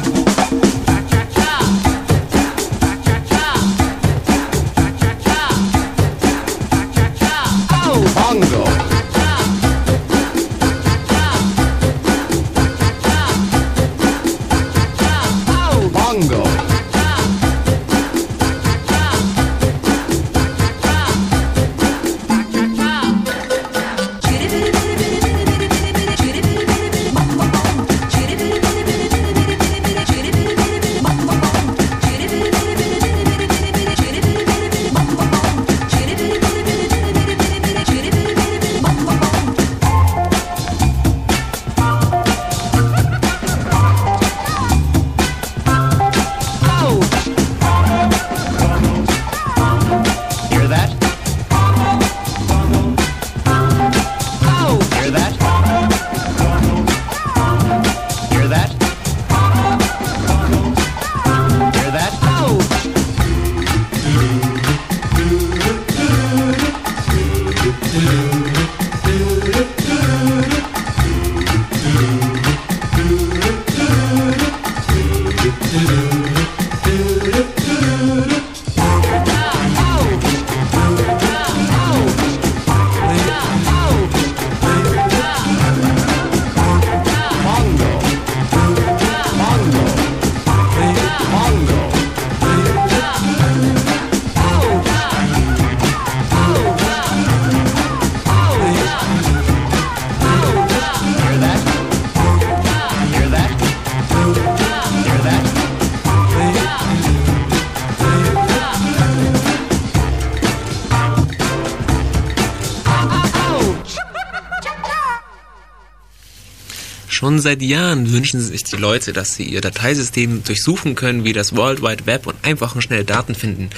Schon seit Jahren wünschen sich die Leute, dass sie ihr Dateisystem durchsuchen können wie das World Wide Web und einfach und schnell Daten finden.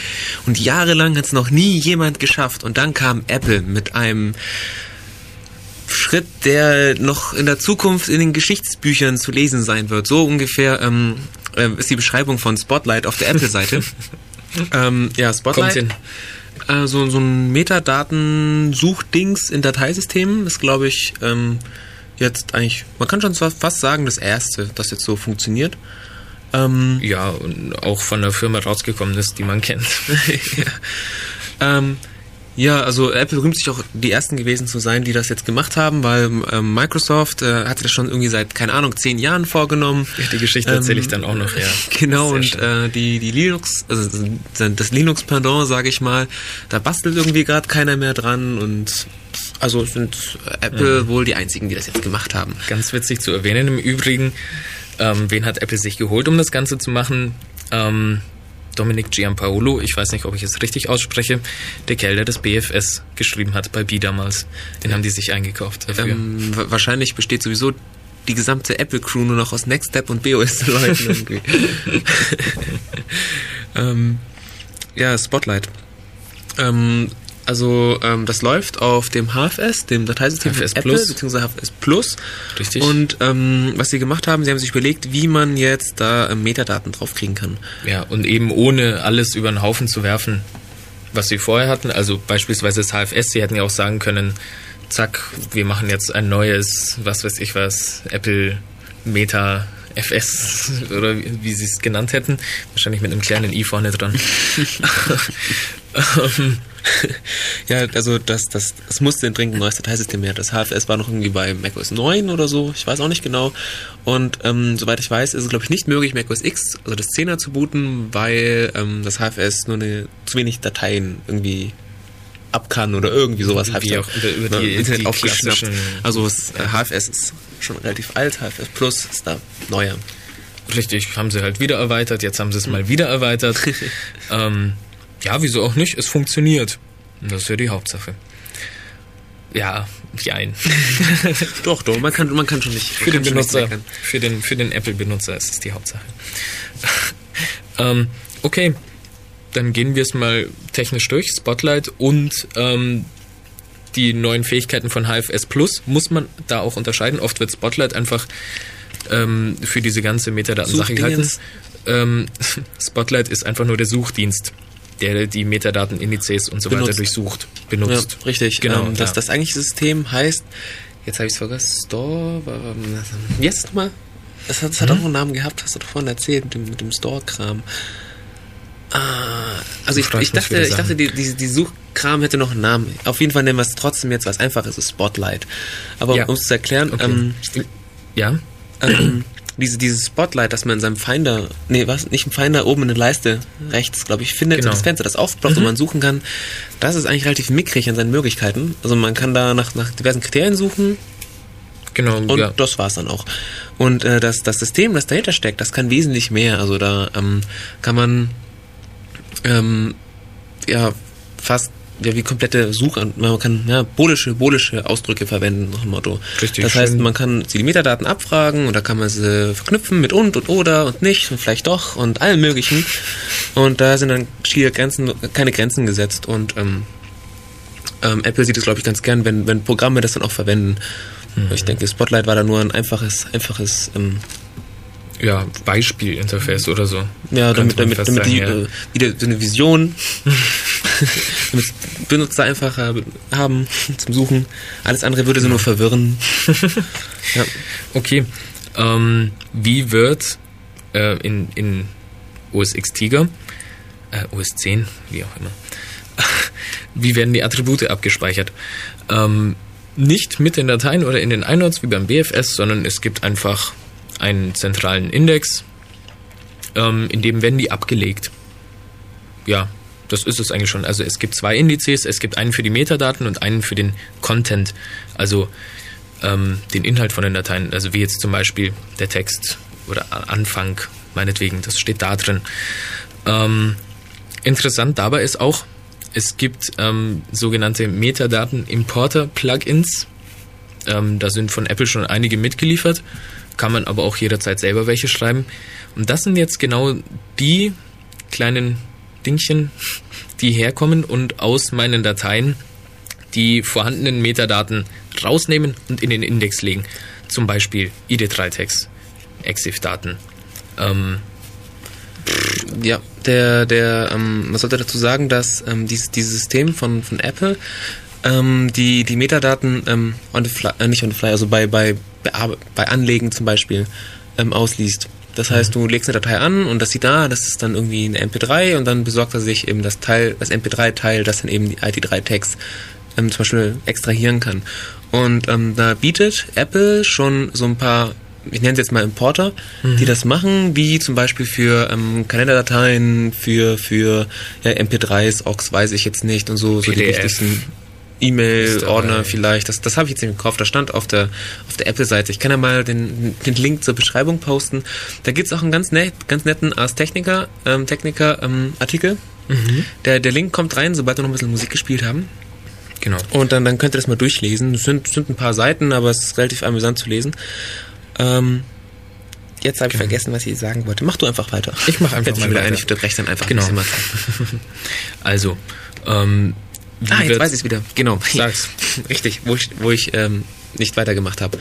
Und jahrelang hat es noch nie jemand geschafft. Und dann kam Apple mit einem Schritt, der noch in der Zukunft in den Geschichtsbüchern zu lesen sein wird. So ungefähr ähm, äh, ist die Beschreibung von Spotlight auf der Apple-Seite. ähm, ja, Spotlight. Kommt hin. Äh, so, so ein Metadatensuchdings in Dateisystemen ist, glaube ich, ähm, jetzt eigentlich, man kann schon fast sagen, das erste, das jetzt so funktioniert. Ähm, Ja, und auch von der Firma rausgekommen ist, die man kennt. ja. Ähm, ja, also Apple rühmt sich auch die ersten gewesen zu sein, die das jetzt gemacht haben, weil ähm, Microsoft äh, hatte das schon irgendwie seit, keine Ahnung, zehn Jahren vorgenommen. Die Geschichte erzähle ich dann auch noch, ja. Genau, und äh, die, die Linux, also das Linux-Pendant, sage ich mal, da bastelt irgendwie gerade keiner mehr dran und also sind Apple wohl die einzigen, die das jetzt gemacht haben. Ganz witzig zu erwähnen im Übrigen, ähm, wen hat Apple sich geholt, um das Ganze zu machen? Ähm, Dominic Giampaolo, ich weiß nicht, ob ich es richtig ausspreche, der Kerl, der das BFS geschrieben hat bei B damals. Den haben die sich eingekauft dafür. Ähm, wa- wahrscheinlich besteht sowieso die gesamte Apple-Crew nur noch aus Nextstep und BOS-Leuten irgendwie. ähm, ja, Spotlight. Ähm, also ähm, das läuft auf dem HFS, dem Dateisystem HFS Apple, Plus. beziehungsweise HFS Plus. Richtig. Und ähm, was sie gemacht haben, sie haben sich überlegt, wie man jetzt da ähm, Metadaten draufkriegen kann. Ja, und eben ohne alles über den Haufen zu werfen, was sie vorher hatten. Also beispielsweise das HFS, sie hätten ja auch sagen können, zack, wir machen jetzt ein neues, was weiß ich was, Apple Meta FS oder wie, wie sie es genannt hätten. Wahrscheinlich mit einem kleinen i vorne dran. Ja, also das, das, das musste dringend ein neues Dateisystem her. Das HFS war noch irgendwie bei macOS 9 oder so, ich weiß auch nicht genau. Und ähm, soweit ich weiß, ist es glaube ich nicht möglich, macOS X, also das 10er zu booten, weil ähm, das HFS nur eine zu wenig Dateien irgendwie ab kann oder irgendwie sowas Wie hab ich auch über- über die- Internet die aufgeschnappt. Also das äh, HFS ist schon relativ alt, HFS Plus ist da neuer. Richtig, haben sie halt wieder erweitert, jetzt haben sie es mal wieder erweitert. ähm, ja, wieso auch nicht? Es funktioniert. Das ist ja die Hauptsache. Ja, jein. Doch, doch, man kann, man kann schon nicht für den Benutzer, für den, für den Apple-Benutzer ist es die Hauptsache. ähm, okay. dann gehen wir es mal technisch durch. Spotlight und ähm, die neuen Fähigkeiten von HFS Plus muss man da auch unterscheiden. Oft wird Spotlight einfach ähm, für diese ganze Metadaten-Sache gehalten. Ähm, Spotlight ist einfach nur der Suchdienst, der die Metadaten-Indizes und so weiter Benutzt. durchsucht, Ja, benutzt. richtig. Genau. Ähm, das, ja. das eigentliche System heißt, jetzt habe ich es vergessen, Store, wie heißt es hat, das hat Mhm. auch einen Namen gehabt, hast du doch vorhin erzählt, mit dem, mit dem Store-Kram. Ah, also ich, ich dachte, ich dachte, die, die, die Suchkram hätte noch einen Namen. Auf jeden Fall nennen wir es trotzdem jetzt was Einfaches, ist Spotlight. Aber Ja. um es zu erklären, Okay. ähm, ja, ähm, diese, dieses Spotlight, das man in seinem Finder, nee, was, nicht im Finder, oben in der Leiste rechts, glaube ich, findet, Genau. das Fenster, das aufploppt und man suchen kann, das ist eigentlich relativ mickrig an seinen Möglichkeiten. Also man kann da nach, nach diversen Kriterien suchen genau. und ja. das war's dann auch. Und äh, das, das System, das dahinter steckt, das kann wesentlich mehr. Also da ähm, kann man ähm, ja fast ja, wie komplette Such man kann ja, boolische, boolische Ausdrücke verwenden, nach dem Motto. Richtig das heißt, man kann die Metadaten abfragen und da kann man sie verknüpfen mit und und oder und nicht und vielleicht doch und allem möglichen. Und da sind dann schier Grenzen, keine Grenzen gesetzt und ähm, ähm, Apple sieht es, glaube ich, ganz gern, wenn, wenn Programme das dann auch verwenden. Mhm. Ich denke, Spotlight war da nur ein einfaches, einfaches, ähm, ja, Beispielinterface oder so. ja, damit, damit, damit sagen, die ja. äh, wieder so eine Vision, damit Benutzer einfacher haben zum Suchen. Alles andere würde sie nur verwirren. ja. Okay. Ähm, wie wird äh, in, in OS X Tiger, äh, OS 10, wie auch immer, wie werden die Attribute abgespeichert? Ähm, nicht mit den Dateien oder in den iNodes wie beim BFS, sondern es gibt einfach einen zentralen Index, ähm, in dem werden die abgelegt. Ja, das ist es eigentlich schon. Also es gibt zwei Indizes, es gibt einen für die Metadaten und einen für den Content, also ähm, den Inhalt von den Dateien. Also wie jetzt zum Beispiel der Text oder Anfang, meinetwegen, das steht da drin. Ähm, interessant dabei ist auch, es gibt ähm, sogenannte Metadaten-Importer-Plugins. Ähm, da sind von Apple schon einige mitgeliefert, kann man aber auch jederzeit selber welche schreiben. Und das sind jetzt genau die kleinen Dingchen, die herkommen und aus meinen Dateien die vorhandenen Metadaten rausnehmen und in den Index legen. Zum Beispiel ID3-Tags, EXIF-Daten. Ähm, Ja, der, der, ähm, man sollte dazu sagen, dass ähm, dieses, dieses System von, von Apple ähm, die, die Metadaten ähm, on the fly, äh, nicht on the fly, also bei, bei, bei Anlegen zum Beispiel ähm, ausliest. Das heißt, du legst eine Datei an und das sieht da, das ist dann irgendwie eine MP3 und dann besorgt er sich eben das Teil, das MP3-Teil, das dann eben die ID3-Tags ähm, zum Beispiel extrahieren kann. Und ähm, da bietet Apple schon so ein paar, ich nenne es jetzt mal Importer, die das machen, wie zum Beispiel für ähm, Kalenderdateien, für, für ja, MP3s, OX weiß ich jetzt nicht und so, so die PDF. wichtigsten Ist E-Mail-Ordner vielleicht. Das, das habe ich jetzt im Kopf. Da stand auf der, auf der Apple-Seite. Ich kann ja mal den, den Link zur Beschreibung posten. Da gibt's auch einen ganz, net, ganz netten Ars Technica, ähm, Technica ähm, Artikel. Der, der Link kommt rein, sobald wir noch ein bisschen Musik gespielt haben. genau. Und dann, dann könnt ihr das mal durchlesen. Es sind, sind ein paar Seiten, aber es ist relativ amüsant zu lesen. Ähm, jetzt habe ich vergessen, was ich sagen wollte. Mach du einfach weiter. Ich mach einfach mir mal wieder weiter. ein, ich unterbreche dann einfach Genau. ein bisschen mal. Also, ähm, Ah, jetzt weiß ich wieder. Genau. Sag's. Richtig, wo ich, wo ich ähm, nicht weitergemacht habe.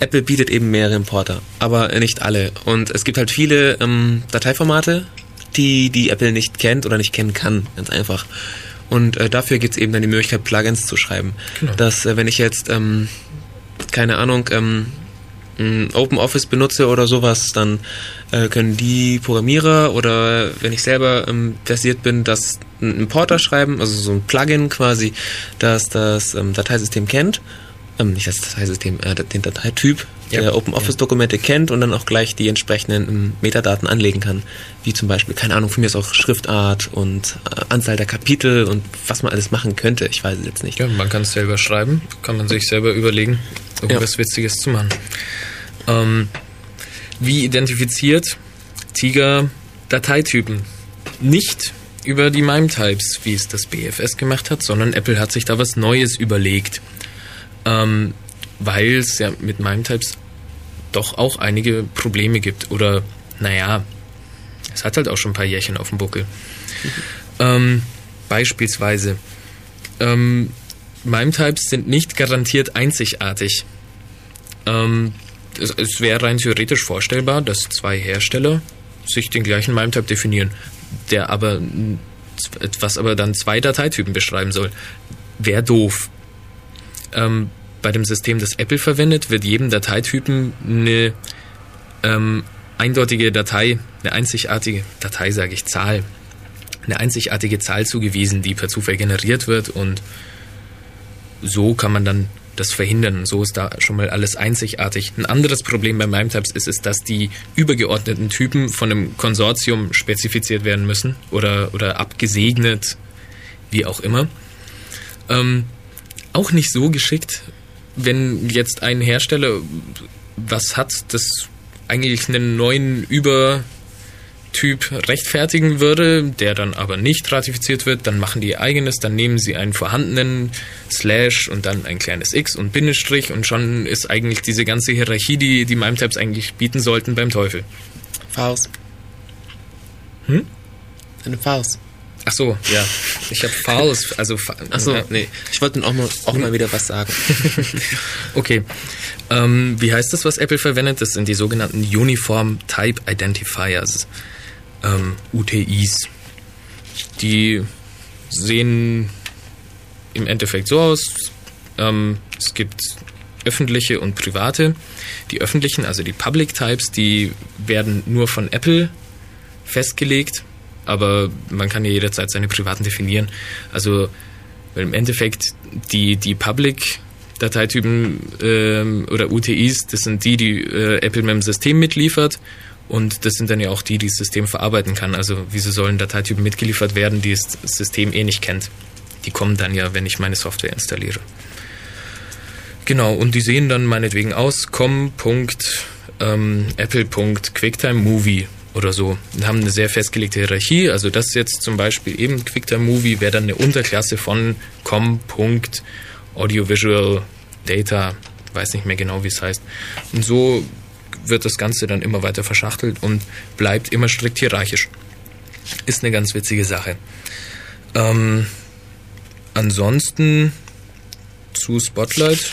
Apple bietet eben mehrere Importer, aber nicht alle. Und es gibt halt viele ähm, Dateiformate, die, die Apple nicht kennt oder nicht kennen kann, ganz einfach. Und äh, dafür gibt es eben dann die Möglichkeit, Plugins zu schreiben. Genau. Dass, äh, wenn ich jetzt, ähm, keine Ahnung, ähm, m, OpenOffice benutze oder sowas, dann äh, können die Programmierer oder wenn ich selber ähm, versiert bin, das einen Importer schreiben, also so ein Plugin quasi, das das ähm, Dateisystem kennt, ähm, nicht das Dateisystem, äh, den Dateityp Ja. der OpenOffice-Dokumente kennt und dann auch gleich die entsprechenden ähm, Metadaten anlegen kann, wie zum Beispiel, keine Ahnung, von mir ist auch Schriftart und äh, Anzahl der Kapitel und was man alles machen könnte, ich weiß es jetzt nicht. Ja, man kann es selber schreiben, kann man sich selber überlegen, irgendwas Ja. Witziges zu machen. Ähm, wie identifiziert Tiger Dateitypen? Nicht über die MIME-Types, wie es das BFS gemacht hat, sondern Apple hat sich da was Neues überlegt. Ähm, weil es ja mit MIME-Types doch auch einige Probleme gibt. Oder, naja, es hat halt auch schon ein paar Jährchen auf dem Buckel. Ähm, beispielsweise, ähm, MIME-Types sind nicht garantiert einzigartig. Ähm, es, es wäre rein theoretisch vorstellbar, dass zwei Hersteller sich den gleichen MIME-Type definieren, der aber was aber dann zwei Dateitypen beschreiben soll. Wäre doof. Ähm, bei dem System, das Apple verwendet, wird jedem Dateitypen eine ähm, eindeutige Datei, eine einzigartige Datei, sage ich, Zahl, eine einzigartige Zahl zugewiesen, die per Zufall generiert wird und so kann man dann das verhindern. So ist da schon mal alles einzigartig. Ein anderes Problem bei MIME-Types ist es, dass die übergeordneten Typen von einem Konsortium spezifiziert werden müssen oder, oder abgesegnet, wie auch immer. Ähm, auch nicht so geschickt, wenn jetzt ein Hersteller was hat, das eigentlich einen neuen Übertyp rechtfertigen würde, der dann aber nicht ratifiziert wird, dann machen die ihr eigenes, dann nehmen sie einen vorhandenen Slash und dann ein kleines X und Bindestrich und schon ist eigentlich diese ganze Hierarchie, die die MIME-Tabs eigentlich bieten sollten, beim Teufel. Faust. Hm? Eine Faust. Ach so, ja. Ich habe Fouls, also fa- Achso, ja. nee. Ich wollte auch mal, auch mal wieder was sagen. Okay. Ähm, wie heißt das, was Apple verwendet? Das sind die sogenannten Uniform Type Identifiers, ähm, UTIs. Die sehen im Endeffekt so aus. Ähm, es gibt öffentliche und private. Die öffentlichen, also die Public Types, die werden nur von Apple festgelegt, aber man kann ja jederzeit seine privaten definieren. Also im Endeffekt die, die Public-Dateitypen ähm, oder UTIs, das sind die, die äh, Apple mit dem System mitliefert und das sind dann ja auch die, die das System verarbeiten kann. Also wieso sollen Dateitypen mitgeliefert werden, die das System eh nicht kennt? Die kommen dann ja, wenn ich meine Software installiere. Genau, und die sehen dann meinetwegen aus com.apple.quicktime-movie oder so. Und haben eine sehr festgelegte Hierarchie. Also das jetzt zum Beispiel eben QuickTime-Movie wäre dann eine Unterklasse von com.audiovisual data, weiß nicht mehr genau, wie es heißt. Und so wird das Ganze dann immer weiter verschachtelt und bleibt immer strikt hierarchisch. Ist eine ganz witzige Sache. Ähm, ansonsten zu Spotlight.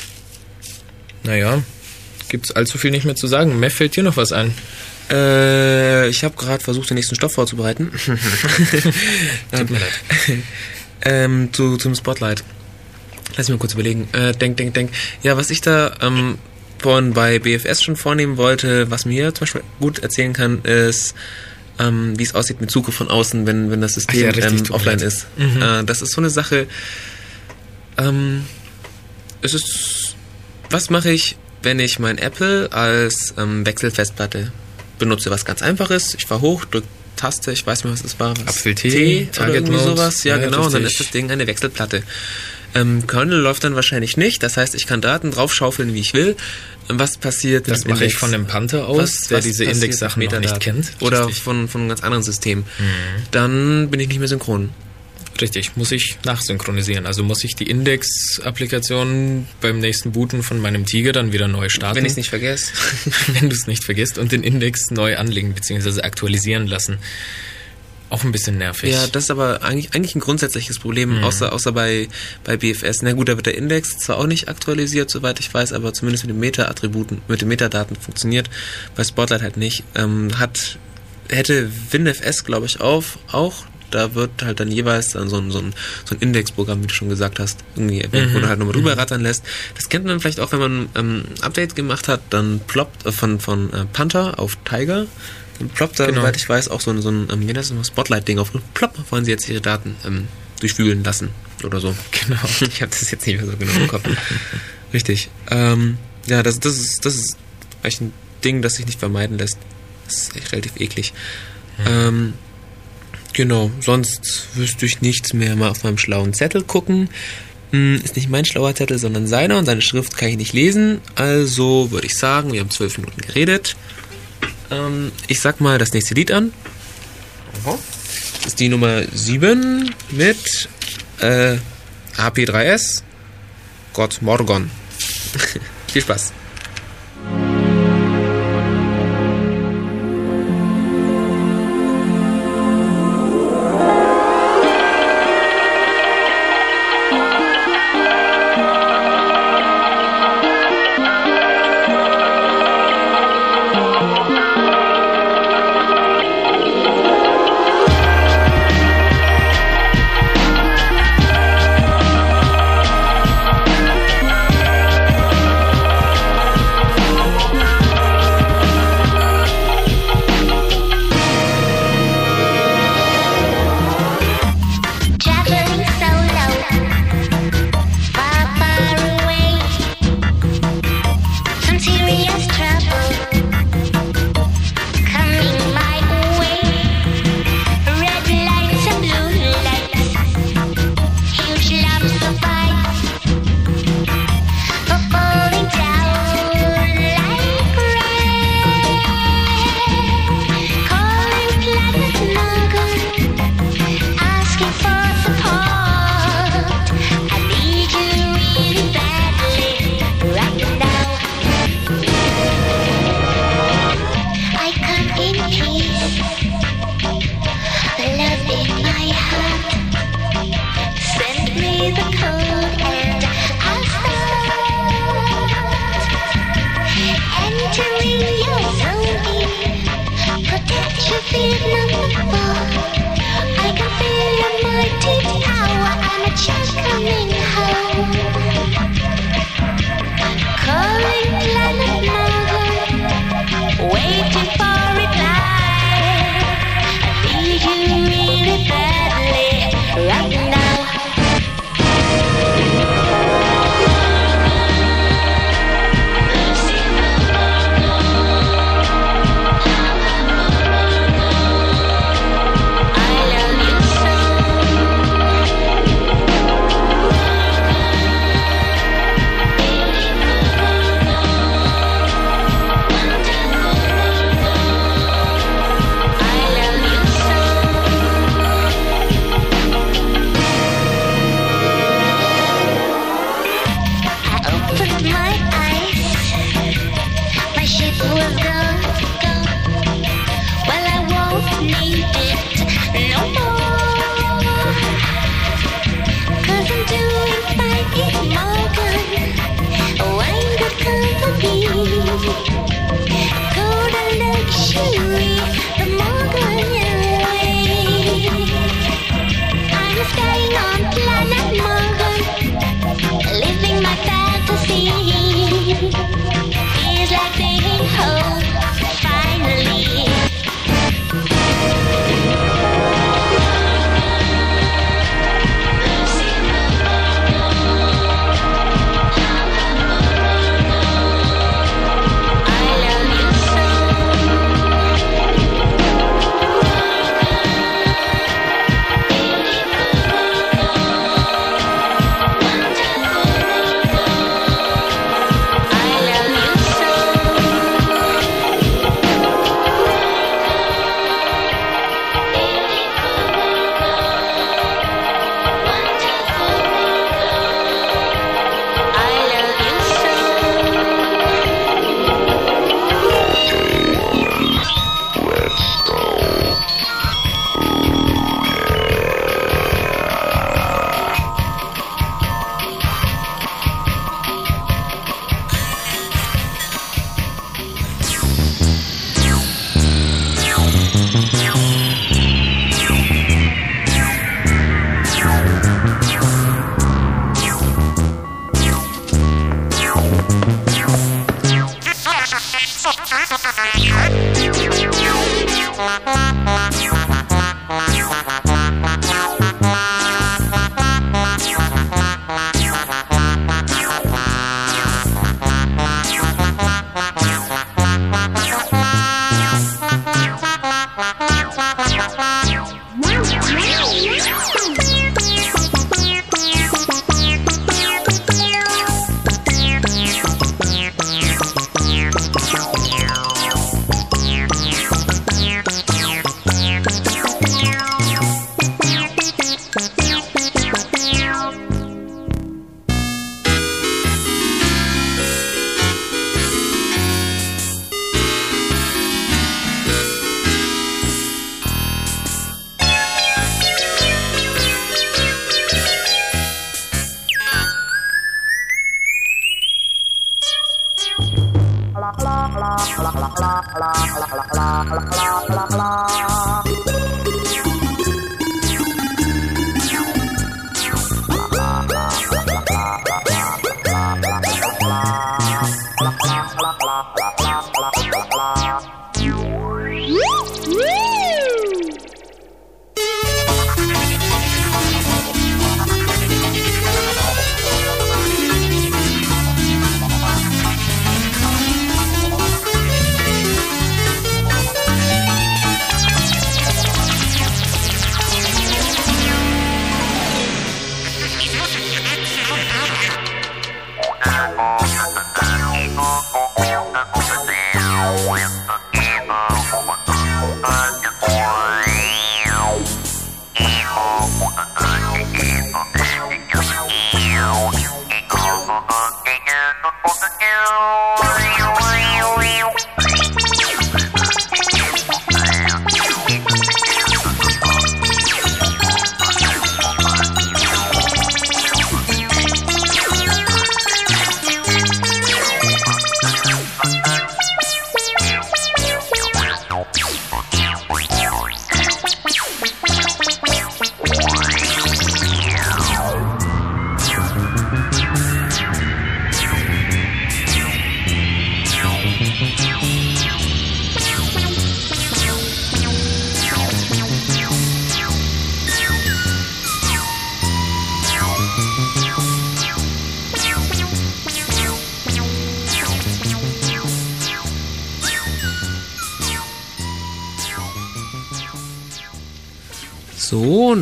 Naja, gibt's allzu viel nicht mehr zu sagen. Mehr fällt dir noch was ein? Äh, ich habe gerade versucht, den nächsten Stoff vorzubereiten. Tut mir leid. ähm, zu, zum Spotlight. Lass mich mal kurz überlegen. Äh, denk, denk, denk. Ja, was ich da ähm, vorhin bei BFS schon vornehmen wollte, was mir hier zum Beispiel gut erzählen kann, ist, ähm, wie es aussieht mit Zugriff von außen, wenn, wenn das System ja, ähm, offline ist. Mhm. Äh, das ist so eine Sache. Ähm, es ist, was mache ich, wenn ich mein Apple als ähm, Wechselfestplatte benutze? Was ganz einfaches. Ich fahr hoch, drück Taste, ich weiß nicht was es war. Was? Apfel-T, T oder Target irgendwie sowas. Ja, Ja, genau. Und dann ist das Ding eine Wechselplatte. Ähm, Kernel läuft dann wahrscheinlich nicht. Das heißt, ich kann Daten draufschaufeln, wie ich will. Was passiert Das mache ich Index? von einem Panther aus, der diese passiert Index-Sachen nicht kennt. Oder Richtig. von, von einem ganz anderen System. Dann bin ich nicht mehr synchron. Richtig, muss ich nachsynchronisieren. Also muss ich die Index-Applikation beim nächsten Booten von meinem Tiger dann wieder neu starten. Wenn ich es nicht vergesse. wenn du es nicht vergisst und den Index neu anlegen bzw. aktualisieren lassen. Auch ein bisschen nervig. Ja, das ist aber eigentlich, eigentlich ein grundsätzliches Problem, außer, außer bei, bei BFS. Na gut, da wird der Index zwar auch nicht aktualisiert, soweit ich weiß, aber zumindest mit den Meta-Attributen, mit den Metadaten funktioniert. Bei Spotlight halt nicht. Ähm, hat, hätte WinFS, glaube ich, auf, auch. Da wird halt dann jeweils dann so ein, so ein, so ein Indexprogramm, wie du schon gesagt hast, irgendwie erwähnt, wo du halt nochmal drüber rattern lässt. Das kennt man vielleicht auch, wenn man ähm, ein Update gemacht hat, dann ploppt äh, von, von äh, Panther auf Tiger, dann ploppt da, Genau. soweit ich weiß, auch so ein, so ein ähm, wie das Spotlight-Ding auf und plopp, wollen sie jetzt ihre Daten ähm, durchwühlen lassen oder so. Genau. Ich habe das jetzt nicht mehr so genau im Kopf. Richtig. Ähm, ja, das, das, ist, das ist echt ein Ding, das sich nicht vermeiden lässt. Das ist echt relativ eklig. Ähm, genau, sonst wüsste ich nichts mehr. Mal auf meinem schlauen Zettel gucken. Hm, ist nicht mein schlauer Zettel, sondern seiner und seine Schrift kann ich nicht lesen. Also würde ich sagen, wir haben zwölf Minuten geredet. Ähm, ich sag mal das nächste Lied an. Das ist die Nummer 7 mit äh, HP3S. Gott Morgon. Viel Spaß.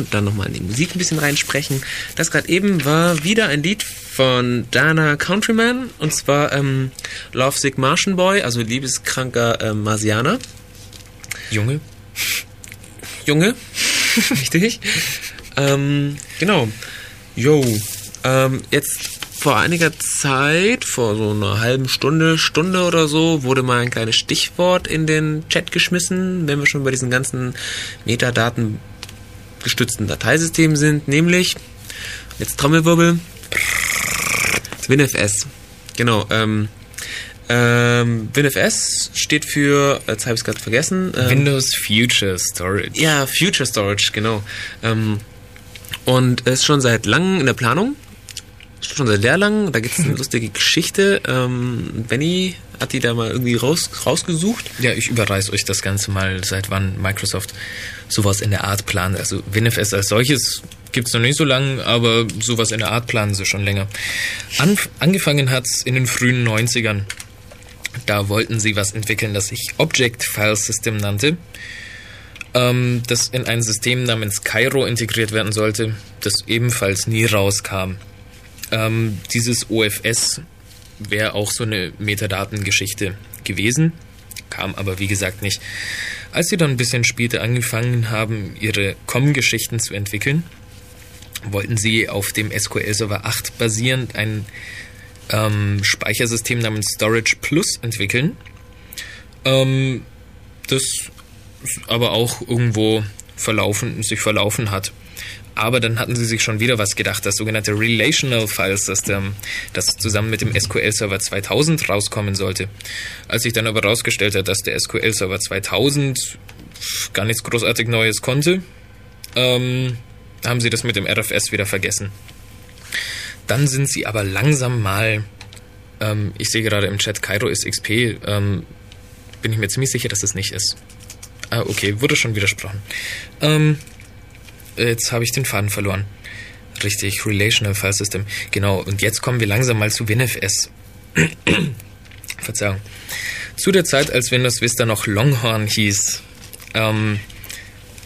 Und dann nochmal in die Musik ein bisschen reinsprechen. Das gerade eben war wieder ein Lied von Dana Countryman, und zwar ähm, Lovesick Martian Boy, also liebeskranker äh, Marsianer. Junge? Junge, richtig. ähm, genau. Yo, ähm, jetzt vor einiger Zeit, vor so einer halben Stunde, Stunde oder so, wurde mal ein kleines Stichwort in den Chat geschmissen, wenn wir schon bei diesen ganzen Metadaten gestützten Dateisystemen sind, nämlich, jetzt Trommelwirbel, WinFS. Genau, ähm, ähm, WinFS steht für, jetzt habe ich es gerade vergessen. Ähm, Windows Future Storage. ja, Future Storage, genau. Ähm, und ist schon seit langem in der Planung. Schon seit sehr lang. Da gibt es eine lustige Geschichte. Ähm, Benny hat die da mal irgendwie raus, rausgesucht. Ja, ich überreiß euch das Ganze mal, seit wann Microsoft sowas in der Art plant. Also WinFS als solches gibt's noch nicht so lange, aber sowas in der Art planen sie schon länger. Anf angefangen hat's in den frühen 90ern. Da wollten sie was entwickeln, das sich Object File System nannte, ähm, das in ein System namens Cairo integriert werden sollte, das ebenfalls nie rauskam. Ähm, dieses OFS wäre auch so eine Metadatengeschichte gewesen, kam aber wie gesagt nicht. Als sie dann ein bisschen später angefangen haben, ihre COM-Geschichten zu entwickeln, wollten sie auf dem SQL Server 8 basierend ein ähm, Speichersystem namens Storage Plus entwickeln, ähm, das aber auch irgendwo verlaufen, sich verlaufen hat. Aber dann hatten sie sich schon wieder was gedacht, das sogenannte Relational File System, das zusammen mit dem SQL Server 2000 rauskommen sollte. Als sich dann aber herausgestellt hat, dass der SQL Server 2000 gar nichts großartig Neues konnte, ähm, haben sie das mit dem RFS wieder vergessen. Dann sind sie aber langsam mal, ähm, ich sehe gerade im Chat, Cairo ist XP, ähm, bin ich mir ziemlich sicher, dass es nicht ist. Ah, okay, wurde schon widersprochen. Ähm, jetzt habe ich den Faden verloren. Richtig, Relational File System. Genau, und jetzt kommen wir langsam mal zu WinFS. Verzeihung. Zu der Zeit, als Windows Vista noch Longhorn hieß, ähm,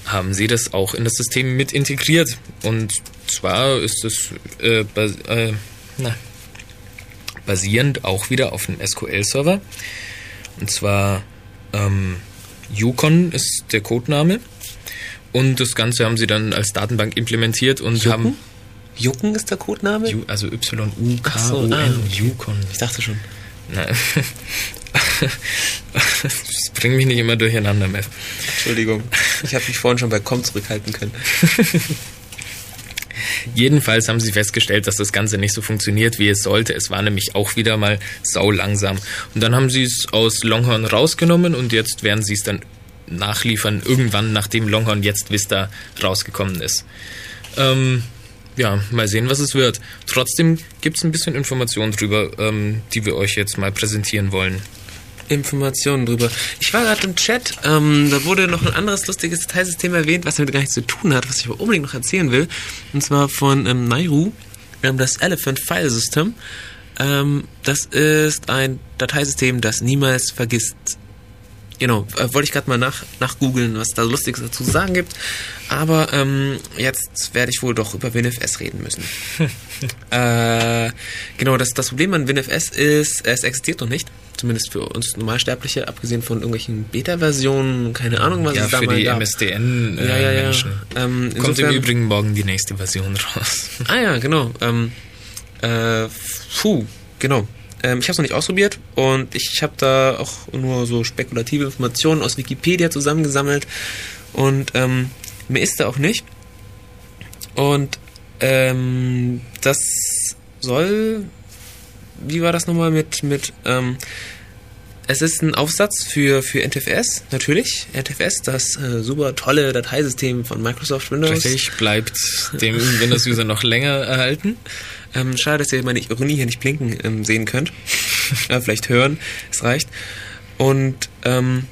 haben sie das auch in das System mit integriert. Und zwar ist es äh, äh, basierend auch wieder auf einem SQL-Server. Und zwar ähm, Yukon ist der Codename. Und das Ganze haben sie dann als Datenbank implementiert und Jucken? haben. Jucken ist der Codename? Ju- Also Y-U-K-O-N, so, ah. Yukon. Ich dachte schon. Nein. das bringt mich nicht immer durcheinander, Mev. Entschuldigung. Ich habe mich vorhin schon bei Com zurückhalten können. Jedenfalls haben sie festgestellt, dass das Ganze nicht so funktioniert, wie es sollte. Es war nämlich auch wieder mal sau langsam. Und dann haben sie es aus Longhorn rausgenommen und jetzt werden sie es dann nachliefern, irgendwann, nachdem Longhorn jetzt Vista rausgekommen ist. Ähm, ja, mal sehen, was es wird. Trotzdem gibt es ein bisschen Informationen drüber, ähm, die wir euch jetzt mal präsentieren wollen. Informationen drüber. Ich war gerade im Chat, ähm, da wurde noch ein anderes lustiges Dateisystem erwähnt, was damit gar nichts zu tun hat, was ich aber unbedingt noch erzählen will. Und zwar von ähm, Nairu, ähm, das Elephant File System. Ähm, das ist ein Dateisystem, das niemals vergisst. Genau, äh, wollte ich gerade mal nach, nachgoogeln, was da Lustiges dazu zu sagen gibt. Aber ähm, jetzt werde ich wohl doch über WinFS reden müssen. äh, genau, das, das Problem an WinFS ist, es existiert noch nicht. Zumindest für uns Normalsterbliche, abgesehen von irgendwelchen Beta-Versionen, keine Ahnung, was ja, es da für mal die gab. MSDN äh, Ja, ja, ja. Menschen. Ähm, Kommt im Übrigen morgen die nächste Version raus. Ah ja, genau. Ähm, äh, puh, genau. Ähm, ich habe es noch nicht ausprobiert und ich habe da auch nur so spekulative Informationen aus Wikipedia zusammengesammelt und ähm, mir ist da auch nicht. Und ähm, das soll, wie war das nochmal mit mit ähm, Es ist ein Aufsatz für, für NTFS, natürlich. NTFS, das äh, super tolle Dateisystem von Microsoft Windows. Richtig, bleibt dem Windows-User noch länger erhalten. Ähm, schade, dass ihr meine Ironie hier nicht blinken ähm, sehen könnt. ja, vielleicht hören, es reicht. Und ähm,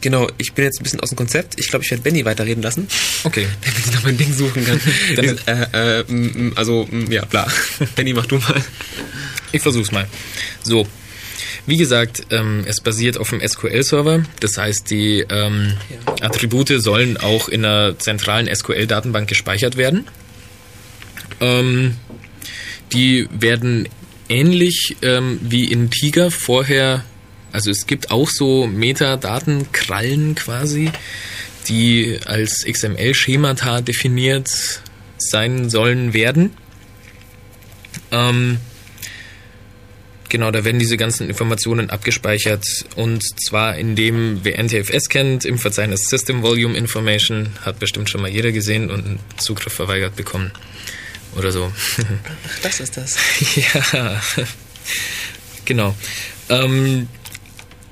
genau, ich bin jetzt ein bisschen aus dem Konzept. Ich glaube, ich werde Benny weiterreden lassen. Okay. Damit ich noch mein Ding suchen kann. Dies- äh, äh, also, ja, bla. Benny, mach du mal. Ich versuch's mal. So. Wie gesagt, ähm, es basiert auf einem SQL-Server. Das heißt, die ähm, Attribute sollen auch in einer zentralen SQL-Datenbank gespeichert werden. Ähm, die werden ähnlich ähm, wie in Tiger vorher, also es gibt auch so Metadatenkrallen quasi, die als XML-Schemata definiert sein sollen werden. Ähm, Genau, da werden diese ganzen Informationen abgespeichert und zwar in dem, wer NTFS kennt, im Verzeichnis System Volume Information, hat bestimmt schon mal jeder gesehen und einen Zugriff verweigert bekommen. Oder so. Das ist das. ja, genau. Ähm,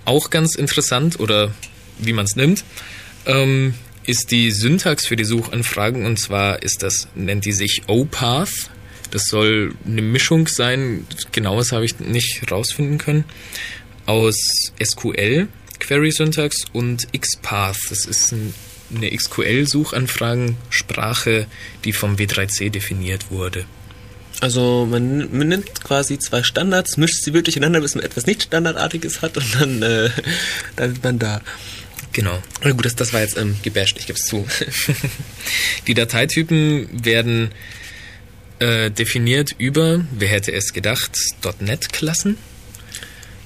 auch ganz interessant, oder wie man es nimmt, ähm, ist die Syntax für die Suchanfragen und zwar ist das, nennt die sich OPath. Das soll eine Mischung sein, genaues habe ich nicht rausfinden können, aus SQL, Query-Syntax und XPath. Das ist ein, eine SQL-Suchanfragensprache, die vom W3C definiert wurde. Also man, man nimmt quasi zwei Standards, mischt sie wirklich ineinander, bis man etwas nicht Standardartiges hat und dann, äh, dann ist man da. Genau. Na gut, das, das war jetzt ähm, gebasht, ich gebe es zu. Die Dateitypen werden äh, definiert über, wer hätte es gedacht, .NET-Klassen.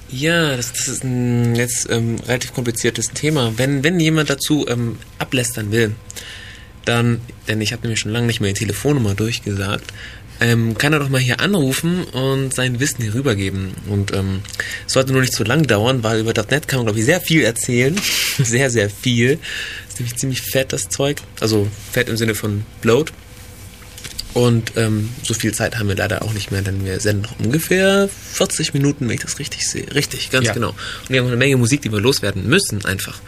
Ja, das, das ist ein jetzt ähm, relativ kompliziertes Thema. Wenn, wenn jemand dazu ähm, ablästern will, dann, denn ich habe nämlich schon lange nicht mehr die Telefonnummer durchgesagt, ähm, kann er doch mal hier anrufen und sein Wissen hier rübergeben. Und ähm, es sollte nur nicht zu lang dauern, weil über .NET kann man, glaube ich, sehr viel erzählen. sehr, sehr viel. Ist nämlich ziemlich fett, das Zeug. Also fett im Sinne von bloat. Und ähm, so viel Zeit haben wir leider auch nicht mehr, denn wir senden noch ungefähr 40 Minuten, wenn ich das richtig sehe. Richtig, ganz Ja. genau. Und wir haben noch eine Menge Musik, die wir loswerden müssen, einfach.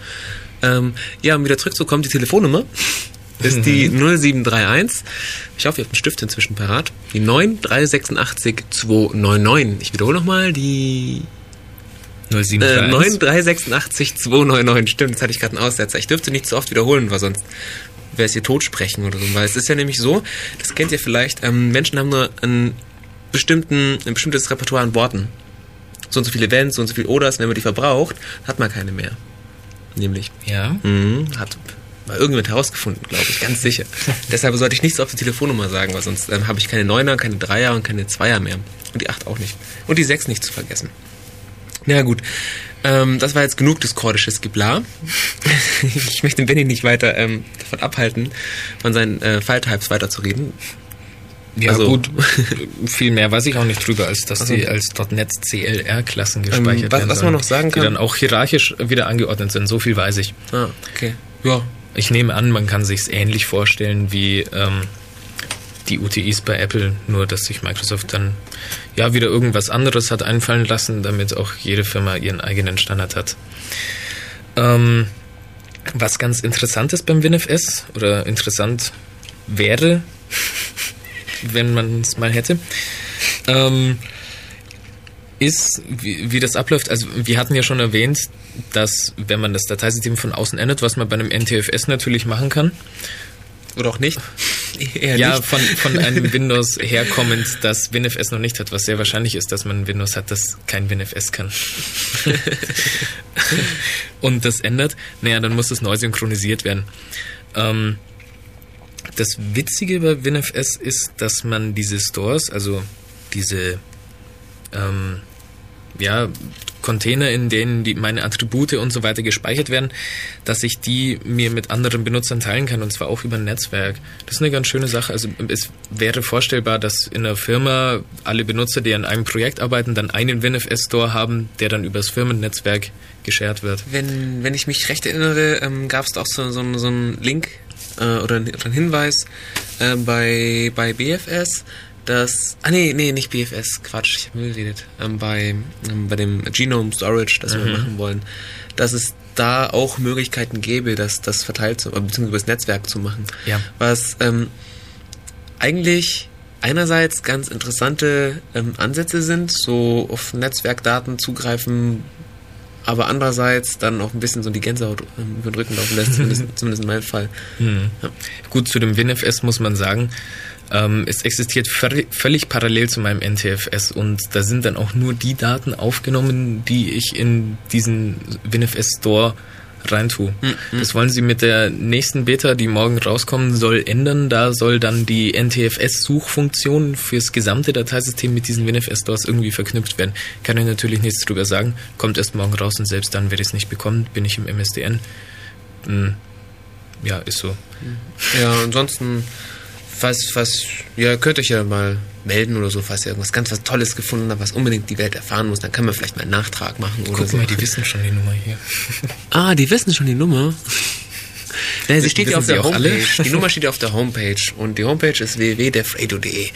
Ähm, ja, um wieder zurückzukommen, die Telefonnummer ist die 0731. Ich hoffe, ihr habt einen Stift inzwischen parat. Die 9386 299. Ich wiederhole nochmal, die äh, 073. 9386 299. Stimmt, jetzt hatte ich gerade einen Aussetzer. Ich dürfte nicht zu oft wiederholen, weil sonst wäre es hier totsprechen oder so. Weil es ist ja nämlich so, das kennt ihr vielleicht, ähm, Menschen haben nur einen bestimmten, ein bestimmtes Repertoire an Worten. So und so viele Events, so und so viele Oders, wenn man die verbraucht, hat man keine mehr. Nämlich. Ja. Mhm, hat mal irgendjemand herausgefunden, glaube ich, ganz sicher. Deshalb sollte ich nichts auf die Telefonnummer sagen, weil sonst ähm, habe ich keine Neuner, keine Dreier und keine Zweier mehr. Und die Acht auch nicht. Und die Sechs nicht zu vergessen. Na ja, gut, ähm, das war jetzt genug diskordisches Geblar. ich möchte Benny nicht weiter ähm, davon abhalten, von seinen äh, Falltypes weiterzureden. Ja, Also- gut. Viel mehr weiß ich auch nicht drüber, als dass Also- die als .NET CLR-Klassen gespeichert Ähm, was- werden. was man noch sagen Die kann- dann auch hierarchisch wieder angeordnet sind. So viel weiß ich. Ah, okay. Ja, Ich nehme an, man kann sich's ähnlich vorstellen wie ähm, die UTIs bei Apple, nur dass sich Microsoft dann ja wieder irgendwas anderes hat einfallen lassen, damit auch jede Firma ihren eigenen Standard hat. Ähm, was ganz interessant ist beim WinFS oder interessant wäre, wenn man es mal hätte, ähm, ist, wie, wie das abläuft. Also wir hatten ja schon erwähnt, dass wenn man das Dateisystem von außen ändert, was man bei einem NTFS natürlich machen kann, oder auch nicht. Eher ja, nicht. von, von einem Windows herkommend, das WinFS noch nicht hat, was sehr wahrscheinlich ist, dass man ein Windows hat, das kein WinFS kann. Und das ändert, naja, dann muss es neu synchronisiert werden. Ähm, das Witzige bei WinFS ist, dass man diese Stores, also diese ähm, ja, Container, in denen die, meine Attribute und so weiter gespeichert werden, dass ich die mir mit anderen Benutzern teilen kann und zwar auch über ein Netzwerk. Das ist eine ganz schöne Sache. Also es wäre vorstellbar, dass in einer Firma alle Benutzer, die an einem Projekt arbeiten, dann einen WinFS-Store haben, der dann übers Firmennetzwerk geshared wird. Wenn, wenn ich mich recht erinnere, ähm, gab es auch so, so, so einen Link äh, oder, oder einen Hinweis äh, bei, bei BFS, dass, ah nee, nee, nicht BFS, Quatsch, ich habe mir geredet, ähm, bei, ähm, bei dem Genome Storage, das wir machen wollen, dass es da auch Möglichkeiten gäbe, das, das verteilt zu, äh, beziehungsweise über das Netzwerk zu machen. Ja. Was ähm, eigentlich einerseits ganz interessante ähm, Ansätze sind, so auf Netzwerkdaten zugreifen, aber andererseits dann auch ein bisschen so die Gänsehaut ähm, über den Rücken laufen lässt, zumindest, zumindest in meinem Fall. Ja. Gut, zu dem WinFS muss man sagen, ähm, es existiert völlig, parallel zu meinem NTFS und da sind dann auch nur die Daten aufgenommen, die ich in diesen WinFS Store reintue. Das wollen sie mit der nächsten Beta, die morgen rauskommen soll, ändern. Da soll dann die NTFS-Suchfunktion fürs gesamte Dateisystem mit diesen WinFS-Stores irgendwie verknüpft werden. Kann ich natürlich nichts drüber sagen. Kommt erst morgen raus und selbst dann werde ich es nicht bekommen. Bin ich im MSDN. Hm. Ja, ist so. Ja, ansonsten, falls, falls, ja, könnt euch ja mal melden oder so, falls ihr irgendwas ganz was Tolles gefunden habt, was unbedingt die Welt erfahren muss, dann kann man vielleicht mal einen Nachtrag machen oder Guck so. mal, die wissen schon die Nummer hier. Ah, die wissen schon die Nummer. Ja, sie steht ja auf der auch alle? Homepage. Die Nummer steht ja auf der Homepage und die Homepage ist www.defredo.de.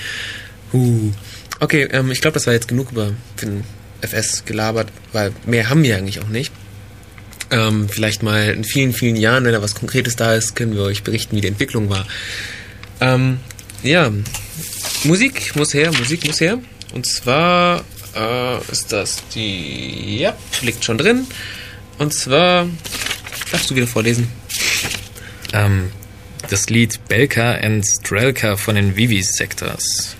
Huh. Okay, ähm, ich glaube, das war jetzt genug über für den FS gelabert, weil mehr haben wir eigentlich auch nicht. Ähm, vielleicht mal in vielen, vielen Jahren, wenn da was Konkretes da ist, können wir euch berichten, wie die Entwicklung war. Ähm, ja, Musik muss her, Musik muss her. Und zwar äh, ist das die, ja, liegt schon drin. Und zwar, darfst du wieder vorlesen? Ähm, das Lied Belka and Strelka von den Vivi Sectors.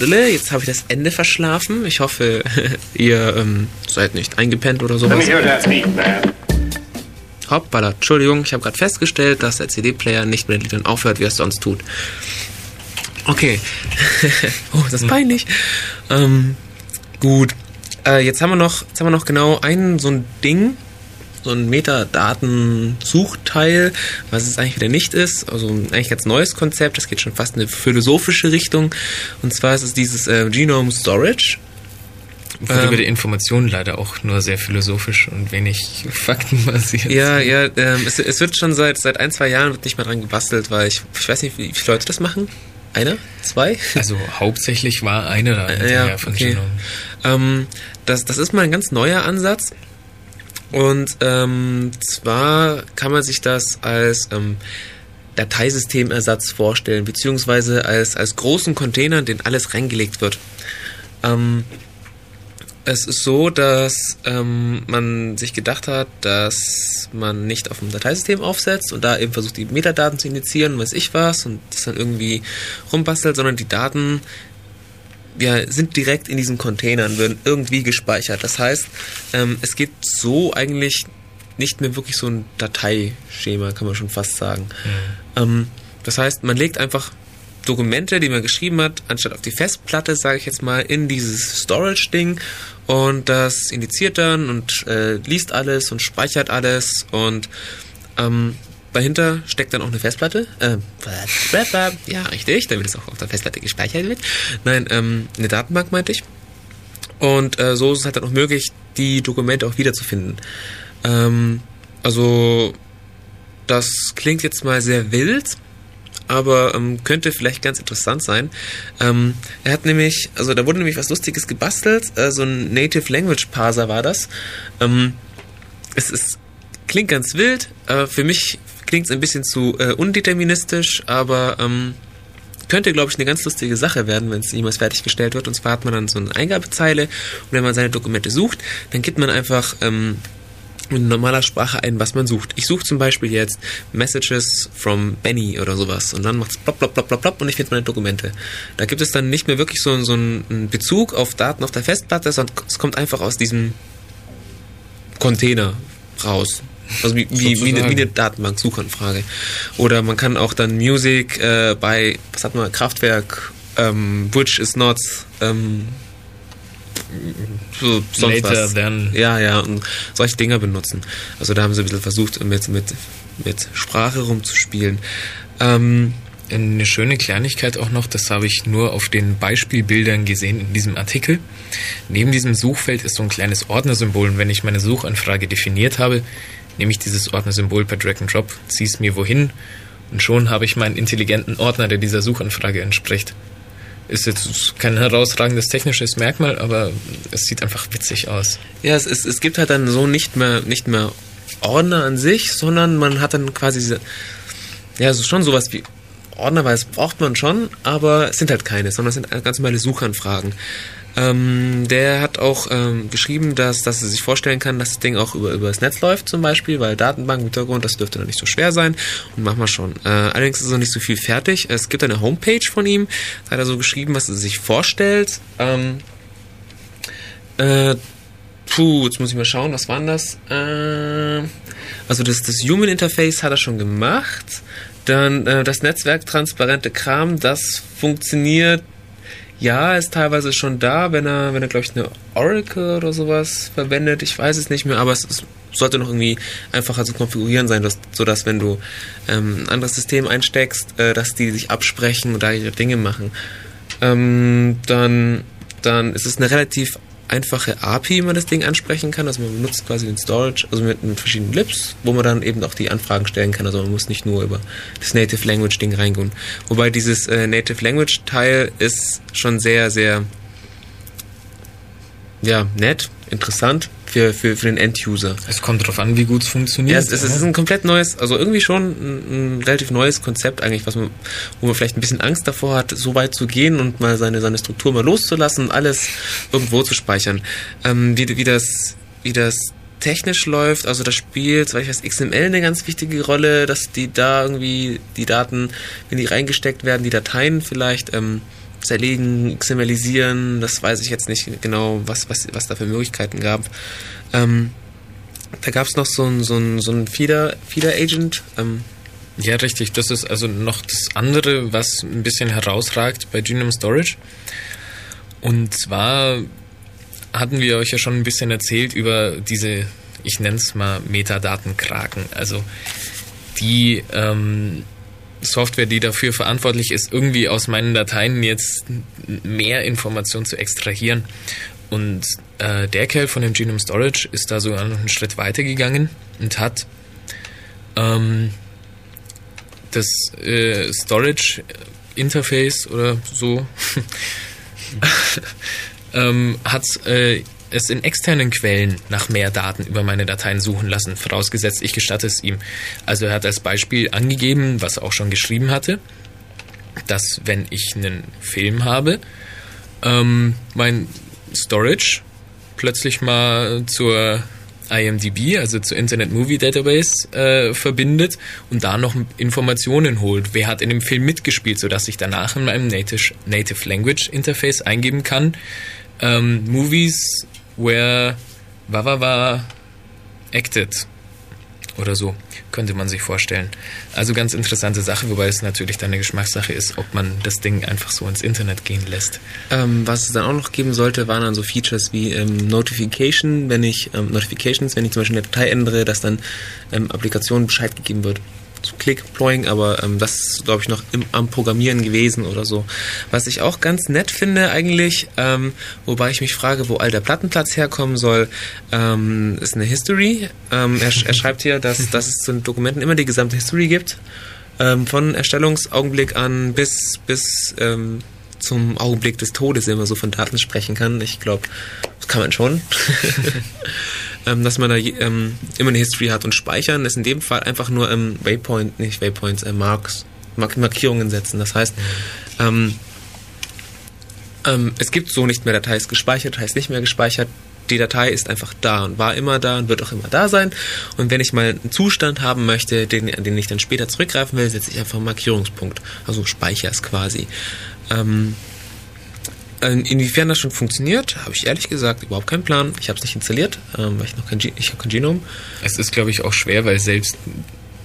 Dudele, jetzt habe ich das Ende verschlafen. Ich hoffe, ihr ähm, seid nicht eingepennt oder sowas. Hoppala, Entschuldigung, ich habe gerade festgestellt, dass der CD-Player nicht mit den Liedern aufhört, wie er es sonst tut. Okay. oh, das ist peinlich. Ähm, gut. Äh, jetzt haben wir noch, jetzt haben wir noch genau ein so ein Ding, so ein Metadatensuchteil, was es eigentlich wieder nicht ist. Also ein eigentlich ganz neues Konzept. Das geht schon fast in eine philosophische Richtung. Und zwar ist es dieses äh, Genome Storage. Wurde Ähm, über die Informationen leider auch nur sehr philosophisch und wenig faktenbasiert. Ja, ja, ähm, es, es wird schon seit seit ein, zwei Jahren wird nicht mehr dran gebastelt, weil ich, ich weiß nicht, wie, viele Leute das machen. Einer? Zwei? Also hauptsächlich war eine da hinterher ja, von okay. Genome. Ähm, das, das ist mal ein ganz neuer Ansatz. Und ähm, zwar kann man sich das als ähm, Dateisystemersatz vorstellen, beziehungsweise als, als großen Container, in den alles reingelegt wird. Ähm, es ist so, dass ähm, man sich gedacht hat, dass man nicht auf dem Dateisystem aufsetzt und da eben versucht, die Metadaten zu initiieren, weiß ich was, und das dann irgendwie rumbastelt, sondern die Daten ja, sind direkt in diesen Containern, werden irgendwie gespeichert. Das heißt, ähm, es gibt so eigentlich nicht mehr wirklich so ein Dateischema, kann man schon fast sagen. Ähm, das heißt, man legt einfach Dokumente, die man geschrieben hat, anstatt auf die Festplatte, sage ich jetzt mal, in dieses Storage-Ding und das indiziert dann und äh, liest alles und speichert alles und ähm, dahinter steckt dann auch eine Festplatte. Äh, ja, richtig, damit es auch auf der Festplatte gespeichert wird. Nein, ähm, eine Datenbank meinte ich. Und äh, so ist es halt dann auch möglich, die Dokumente auch wiederzufinden. Ähm, also, das klingt jetzt mal sehr wild, aber ähm, könnte vielleicht ganz interessant sein. Ähm, er hat nämlich, also da wurde nämlich was Lustiges gebastelt, äh, so ein Native Language Parser war das. Ähm, es ist, klingt ganz wild, äh, für mich klingt es ein bisschen zu äh, undeterministisch, aber ähm, könnte, glaube ich, eine ganz lustige Sache werden, wenn es jemals fertiggestellt wird. Und zwar hat man dann so eine Eingabezeile und wenn man seine Dokumente sucht, dann gibt man einfach ähm, in normaler Sprache ein, was man sucht. Ich suche zum Beispiel jetzt Messages from Benny oder sowas und dann macht es plopp, plopp, plopp, plopp, und ich finde meine Dokumente. Da gibt es dann nicht mehr wirklich so, so einen Bezug auf Daten auf der Festplatte, sondern es kommt einfach aus diesem Container raus. Also wie, wie, wie, eine, wie eine Datenbank-Suchanfrage. Oder man kann auch dann Music äh, bei, was hat man, Kraftwerk, ähm, which is not, ähm, so, sonst Later was. than. Ja, ja, und solche Dinger benutzen. Also da haben sie ein bisschen versucht, mit, mit, mit Sprache rumzuspielen. Ähm, Eine schöne Kleinigkeit auch noch, das habe ich nur auf den Beispielbildern gesehen in diesem Artikel. Neben diesem Suchfeld ist so ein kleines Ordnersymbol und wenn ich meine Suchanfrage definiert habe, nehme ich dieses Ordnersymbol per Drag and Drop, ziehe es mir wohin und schon habe ich meinen intelligenten Ordner, der dieser Suchanfrage entspricht. Ist jetzt kein herausragendes technisches Merkmal, aber es sieht einfach witzig aus. Ja, es, es, es gibt halt dann so nicht mehr, nicht mehr Ordner an sich, sondern man hat dann quasi diese, ja, so schon sowas wie Ordner, weil es braucht man schon, aber es sind halt keine, sondern es sind ganz normale Suchanfragen. Ähm, der hat auch ähm, geschrieben, dass, dass er sich vorstellen kann, dass das Ding auch über, über das Netz läuft zum Beispiel, weil Datenbank Hintergrund, das dürfte dann nicht so schwer sein und machen wir schon. Äh, allerdings ist noch nicht so viel fertig. Es gibt eine Homepage von ihm, da hat er so geschrieben, was er sich vorstellt. Ähm, äh, puh, jetzt muss ich mal schauen, was war denn das? Äh, also das, das Human Interface hat er schon gemacht. Dann äh, das netzwerktransparente Kram, das funktioniert. Ja, ist teilweise schon da, wenn er, wenn er, glaube ich, eine Oracle oder sowas verwendet. Ich weiß es nicht mehr, aber es, es sollte noch irgendwie einfacher zu konfigurieren sein, dass, sodass wenn du ähm, ein anderes System einsteckst, äh, dass die sich absprechen und da ihre Dinge machen. Ähm, dann, dann ist es eine relativ einfache API, wie man das Ding ansprechen kann. Also man benutzt quasi den Storage, also mit, verschiedenen Lips, wo man dann eben auch die Anfragen stellen kann. Also man muss nicht nur über das Native Language Ding reingehen. Wobei dieses äh, Native Language Teil ist schon sehr, sehr ja, nett, interessant für, für, für den End-User. Es kommt darauf an, wie gut es funktioniert. Ja, es, es ist ein komplett neues, also irgendwie schon ein, ein relativ neues Konzept eigentlich, was man, wo man vielleicht ein bisschen Angst davor hat, so weit zu gehen und mal seine, seine Struktur mal loszulassen und alles irgendwo zu speichern. Ähm, wie, wie das, wie das technisch läuft, also das spielt, soweit ich weiß, XML eine ganz wichtige Rolle, dass die da irgendwie die Daten, wenn die reingesteckt werden, die Dateien vielleicht ähm, zerlegen, XMLisieren, das weiß ich jetzt nicht genau, was, was, was da für Möglichkeiten gab. Ähm, da gab es noch so ein, so ein, so ein Feeder, Feeder Agent. Ähm, Ja, richtig. Das ist also noch das andere, was ein bisschen herausragt bei Genome Storage. Und zwar hatten wir euch ja schon ein bisschen erzählt über diese, ich nenne es mal Metadatenkraken. Also die ähm, Software, die dafür verantwortlich ist, irgendwie aus meinen Dateien jetzt mehr Informationen zu extrahieren. Und äh, der Kerl von dem Genome Storage ist da sogar noch einen Schritt weiter gegangen und hat ähm, das äh, Storage Interface oder so ähm, hat äh, es in externen Quellen nach mehr Daten über meine Dateien suchen lassen, vorausgesetzt ich gestatte es ihm. Also er hat als Beispiel angegeben, was er auch schon geschrieben hatte, dass wenn ich einen Film habe, ähm, mein Storage plötzlich mal zur IMDb, also zur Internet Movie Database, äh, verbindet und da noch Informationen holt. Wer hat in dem Film mitgespielt, sodass ich danach in meinem Native, Native Language Interface eingeben kann. Ähm, movies where Wawawa acted oder so, könnte man sich vorstellen. Also ganz interessante Sache, wobei es natürlich dann eine Geschmackssache ist, ob man das Ding einfach so ins Internet gehen lässt. Ähm, was es dann auch noch geben sollte, waren dann so Features wie ähm, Notification, wenn ich ähm, Notifications, wenn ich zum Beispiel eine Datei ändere, dass dann ähm, Applikationen Bescheid gegeben wird. So Click-Ploying, aber ähm, das ist, glaube ich, noch im, am Programmieren gewesen oder so. Was ich auch ganz nett finde eigentlich, ähm, wobei ich mich frage, wo all der Plattenplatz herkommen soll, ähm, ist eine History. Ähm, er, er schreibt hier, dass, dass es zu den Dokumenten immer die gesamte History gibt. Ähm, von Erstellungsaugenblick an bis, bis ähm, zum Augenblick des Todes, wenn man so von Daten sprechen kann. Ich glaube, das kann man schon. ähm, dass man da ähm, immer eine History hat und speichern ist in dem Fall einfach nur ähm, Waypoint, nicht Waypoints, äh, Marks, Mark Markierungen setzen. Das heißt, ähm, ähm, es gibt so nicht mehr Dateis gespeichert, heißt nicht mehr gespeichert. Die Datei ist einfach da und war immer da und wird auch immer da sein. Und wenn ich mal einen Zustand haben möchte, den, an den ich dann später zurückgreifen will, setze ich einfach einen Markierungspunkt. Also speichere es quasi. In- inwiefern das schon funktioniert, habe ich ehrlich gesagt überhaupt keinen Plan. Ich habe es nicht installiert, ähm, weil ich noch kein, Ge- ich kein Genom. Es ist, glaube ich, auch schwer, weil selbst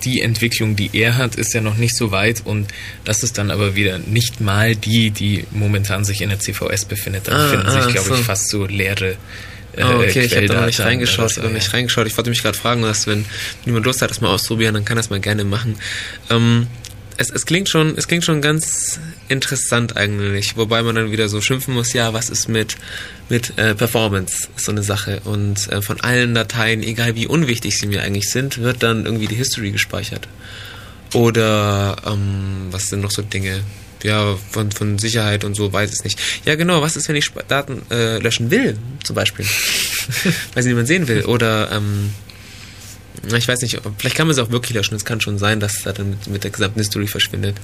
die Entwicklung, die er hat, ist ja noch nicht so weit und das ist dann aber wieder nicht mal die, die momentan sich in der CVS befindet. Da Ah, befinden ah, sich, glaube so. ich, fast so leere äh, Ah, okay, ich habe da noch nicht reingeschaut. Ich habe nicht reingeschaut. Ich wollte mich gerade fragen, dass wenn jemand Lust hat, das mal auszuprobieren, dann kann das mal gerne machen. Ähm, es, es klingt schon, es klingt schon ganz interessant eigentlich, wobei man dann wieder so schimpfen muss, ja, was ist mit mit äh, Performance ist so eine Sache und äh, von allen Dateien, egal wie unwichtig sie mir eigentlich sind, wird dann irgendwie die History gespeichert. Oder ähm, was sind noch so Dinge? Ja, von, von Sicherheit und so weiß ich nicht. Ja, genau, was ist, wenn ich Daten äh, löschen will, zum Beispiel? Weil sie niemand sehen will. Oder ähm, ich weiß nicht, vielleicht kann man sie auch wirklich löschen. Es kann schon sein, dass es da dann mit, mit der gesamten History verschwindet.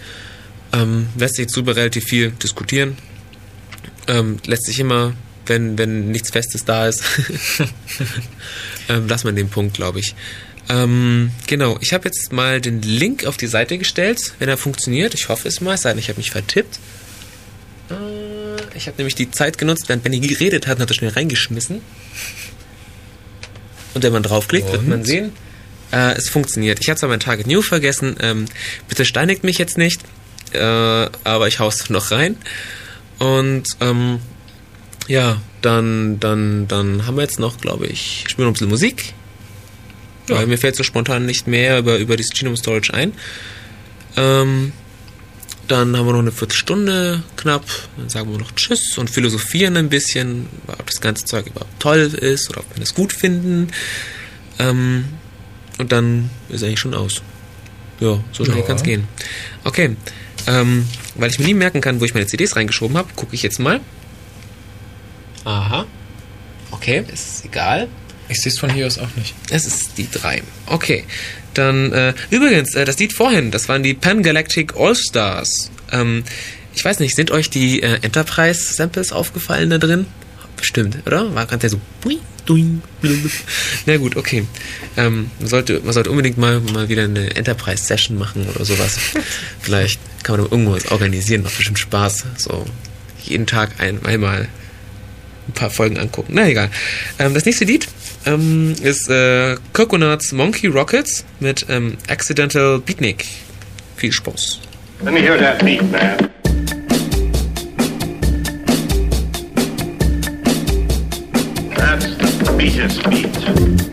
Ähm, lässt sich darüber relativ viel diskutieren. Ähm, lässt sich immer, wenn, wenn nichts Festes da ist, ähm, lass man den Punkt, glaube ich. Ähm, genau, ich habe jetzt mal den Link auf die Seite gestellt, wenn er funktioniert. Ich hoffe es mal, es sei denn, ich habe mich vertippt. Äh, ich habe nämlich die Zeit genutzt, während Benny geredet hat, und hat er schnell reingeschmissen. Und wenn man draufklickt, wird man sehen, äh, es funktioniert. Ich habe zwar mein Target New vergessen, ähm, bitte steinigt mich jetzt nicht, äh, aber ich hau's noch rein. Und ähm, ja, dann, dann, dann haben wir jetzt noch, glaube ich, spielen wir noch ein bisschen Musik. Weil mir fällt so spontan nicht mehr über, über das Genome Storage ein. Ähm, dann haben wir noch eine Viertelstunde knapp. Dann sagen wir noch Tschüss und philosophieren ein bisschen, ob das ganze Zeug überhaupt toll ist oder ob wir es gut finden. Ähm, und dann ist eigentlich schon aus. Ja, so schnell Ja. kann es gehen. Okay. Ähm, weil ich mir nie merken kann, wo ich meine CDs reingeschoben habe, gucke ich jetzt mal. Aha. Okay, ist egal. Ich sehe es von hier aus auch nicht. Es ist die 3. Okay. Dann, äh, übrigens, äh, das Lied vorhin, das waren die Pan Galactic All-Stars. Ähm, ich weiß nicht, sind euch die äh, Enterprise-Samples aufgefallen da drin? Bestimmt, oder? War ganz ja so. Na gut, okay. Ähm, man, sollte, man sollte unbedingt mal, mal wieder eine Enterprise-Session machen oder sowas. Vielleicht kann man da irgendwas organisieren, macht bestimmt Spaß. So jeden Tag ein, einmal ein paar Folgen angucken. Na egal. Ähm, das nächste Lied ähm, ist äh, Coconuts Monkey Rockets mit ähm, Accidental Beatnik. Viel Spaß. Let me hear that beat, man. That's the beat.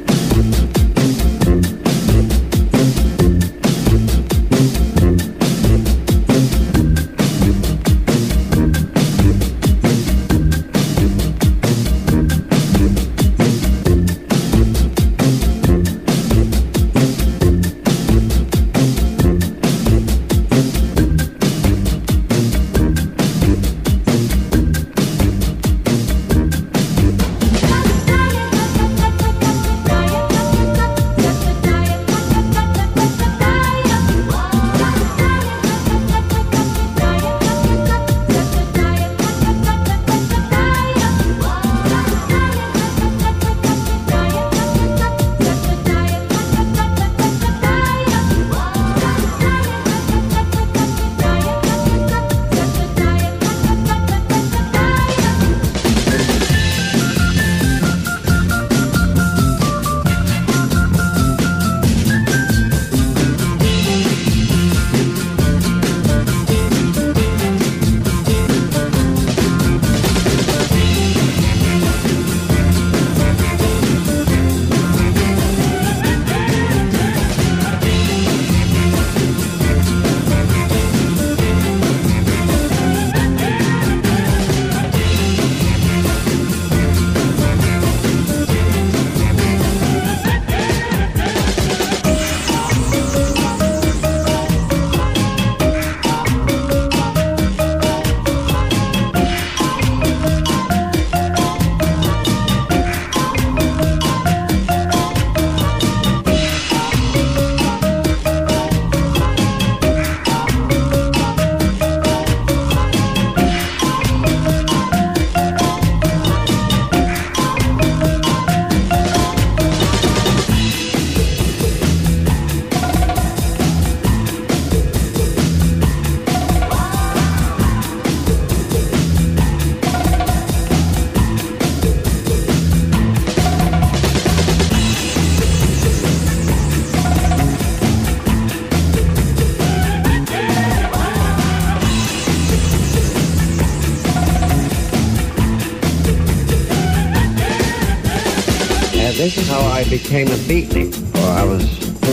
Became a beatnik. Or I was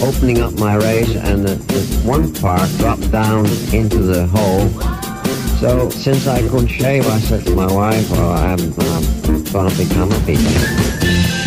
opening up my race and the, the one part dropped down into the hole. So since I couldn't shave, I said to my wife, well, I'm, I'm going to become a beatnik.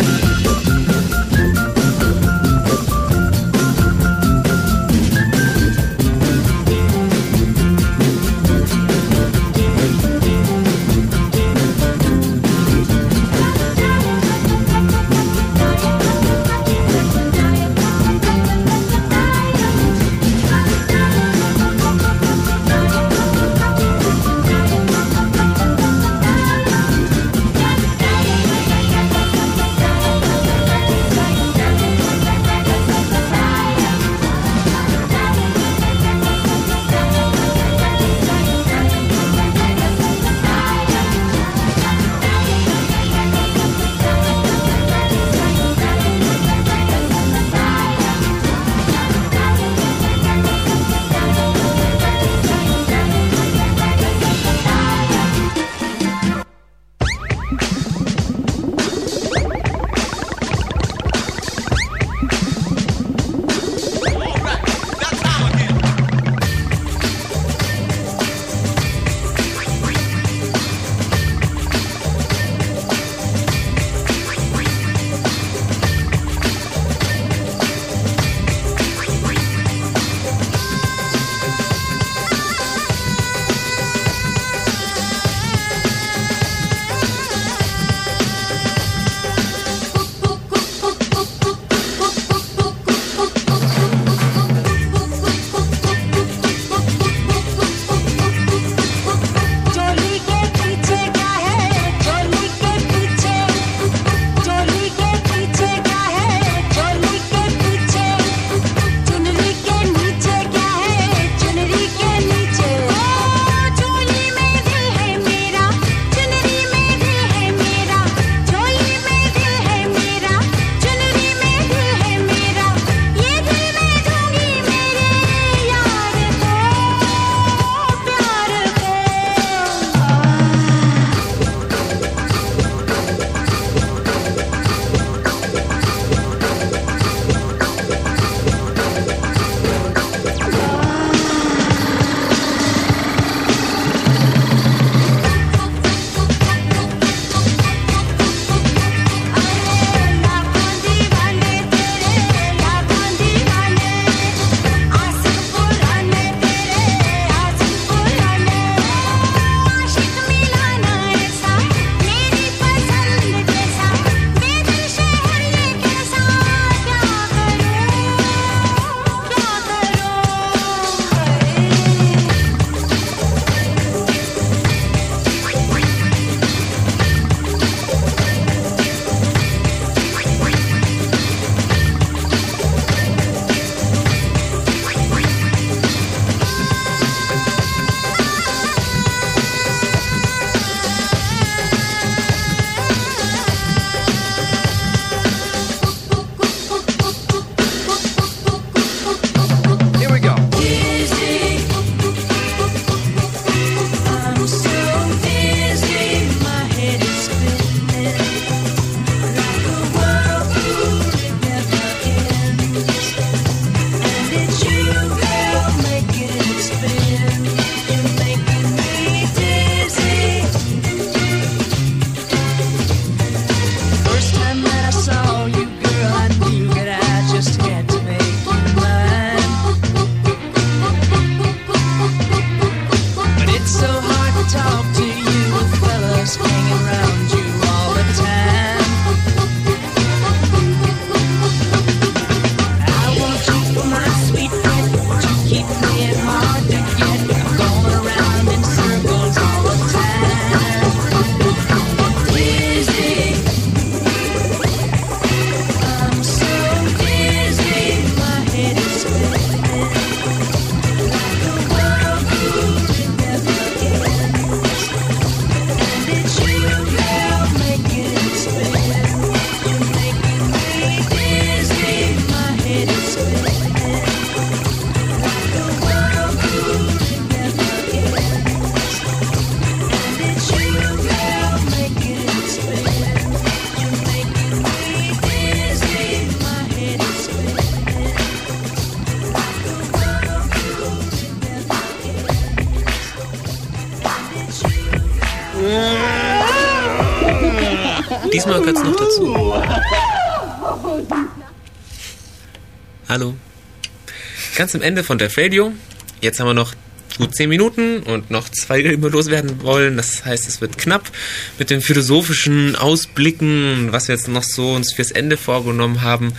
Ganz am Ende von Def Radio. Jetzt haben wir noch gut zehn Minuten und noch zwei, die wir loswerden wollen. Das heißt, es wird knapp mit den philosophischen Ausblicken, was wir jetzt noch so uns fürs Ende vorgenommen haben.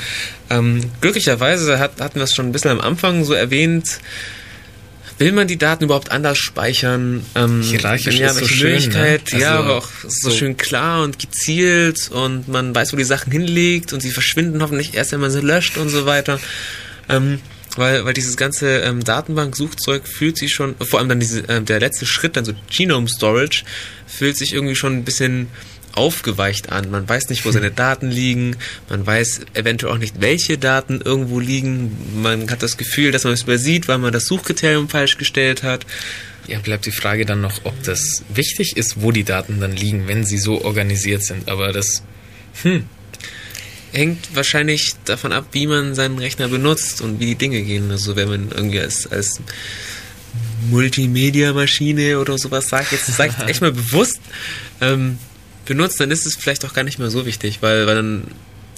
Ähm, glücklicherweise hat, hatten wir es schon ein bisschen am Anfang so erwähnt. Will man die Daten überhaupt anders speichern? Ähm, Hierarchisch ja, ist so schön, ne? Möglichkeit? ja, Also, aber auch so so- schön klar und gezielt und man weiß, wo die Sachen hinlegt und sie verschwinden hoffentlich erst, wenn man sie löscht und so weiter. Ähm, weil, weil dieses ganze ähm, Datenbank-Suchzeug fühlt sich schon, vor allem dann diese, ähm, der letzte Schritt, dann so Genome Storage, fühlt sich irgendwie schon ein bisschen aufgeweicht an. Man weiß nicht, wo seine Daten liegen, man weiß eventuell auch nicht, welche Daten irgendwo liegen. Man hat das Gefühl, dass man es übersieht, weil man das Suchkriterium falsch gestellt hat. Ja, bleibt die Frage dann noch, ob das wichtig ist, wo die Daten dann liegen, wenn sie so organisiert sind. Aber das, hm, hängt wahrscheinlich davon ab, wie man seinen Rechner benutzt und wie die Dinge gehen. Also wenn man irgendwie als, als Multimedia-Maschine oder sowas sagt, jetzt sag ich echt mal bewusst, ähm, benutzt, dann ist es vielleicht auch gar nicht mehr so wichtig, weil, weil dann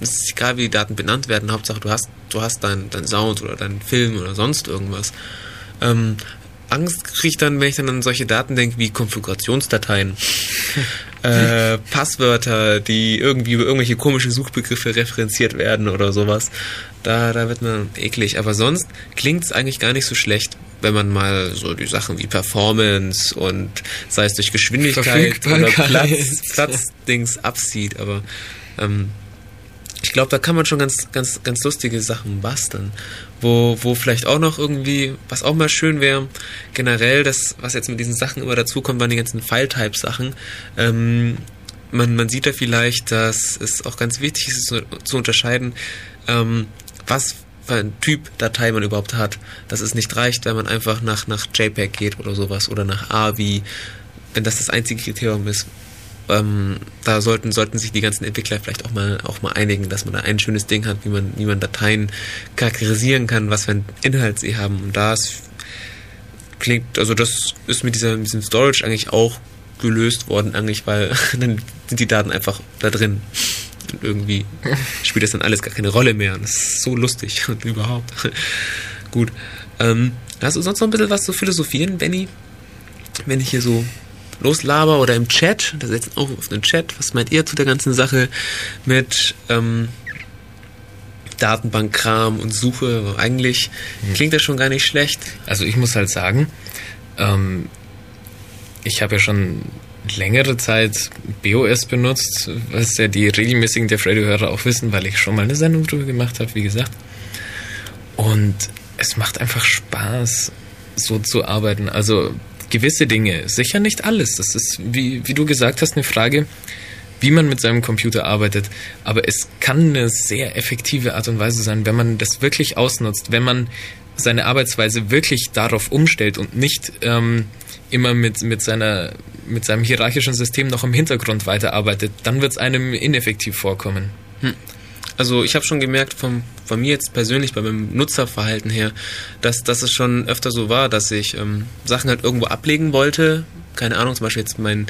ist es egal, wie die Daten benannt werden. Hauptsache, du hast, du hast deinen dein Sound oder deinen Film oder sonst irgendwas. Ähm, Angst kriege ich dann, wenn ich dann an solche Daten denke wie Konfigurationsdateien, äh, Passwörter, die irgendwie über irgendwelche komischen Suchbegriffe referenziert werden oder sowas. Da, da wird man eklig. Aber sonst klingt es eigentlich gar nicht so schlecht, wenn man mal so die Sachen wie Performance und sei es durch Geschwindigkeit oder. Platz, Platzdings absieht. Aber ähm, ich glaube, da kann man schon ganz, ganz, ganz lustige Sachen basteln. Wo, wo vielleicht auch noch irgendwie, was auch mal schön wäre, generell, das, was jetzt mit diesen Sachen immer dazukommt, waren die ganzen File-Type-Sachen. Ähm, man, man sieht da vielleicht, dass es auch ganz wichtig ist, zu, zu unterscheiden, ähm, was für ein Typ Datei man überhaupt hat. Dass es nicht reicht, wenn man einfach nach, nach JPEG geht oder sowas oder nach AVI, wenn das das einzige Kriterium ist ähm, da sollten, sollten sich die ganzen Entwickler vielleicht auch mal, auch mal einigen, dass man da ein schönes Ding hat, wie man, wie man Dateien charakterisieren kann, was für einen Inhalt sie haben. Und das klingt, also das ist mit, dieser, mit diesem Storage eigentlich auch gelöst worden, eigentlich, weil dann sind die Daten einfach da drin. Und irgendwie spielt das dann alles gar keine Rolle mehr. Und das ist so lustig und überhaupt. Gut. Ähm, hast du sonst noch ein bisschen was zu philosophieren, Benny? Wenn ich hier so loslaber oder im Chat, ist jetzt auch auf den Chat, was meint ihr zu der ganzen Sache mit ähm, Datenbankkram und Suche? Eigentlich klingt das schon gar nicht schlecht. Also ich muss halt sagen, ähm, ich habe ja schon längere Zeit BOS benutzt, was ja die regelmäßigen der Radio-Hörer auch wissen, weil ich schon mal eine Sendung drüber gemacht habe, wie gesagt. Und es macht einfach Spaß, so zu arbeiten. Also gewisse Dinge, sicher nicht alles. Das ist, wie, wie du gesagt hast, eine Frage, wie man mit seinem Computer arbeitet. Aber es kann eine sehr effektive Art und Weise sein, wenn man das wirklich ausnutzt, wenn man seine Arbeitsweise wirklich darauf umstellt und nicht ähm, immer mit, mit, seiner, mit seinem hierarchischen System noch im Hintergrund weiterarbeitet, dann wird es einem ineffektiv vorkommen. Hm. Also ich habe schon gemerkt vom, von mir jetzt persönlich bei meinem Nutzerverhalten her, dass, dass es schon öfter so war, dass ich ähm, Sachen halt irgendwo ablegen wollte. Keine Ahnung, zum Beispiel jetzt mein,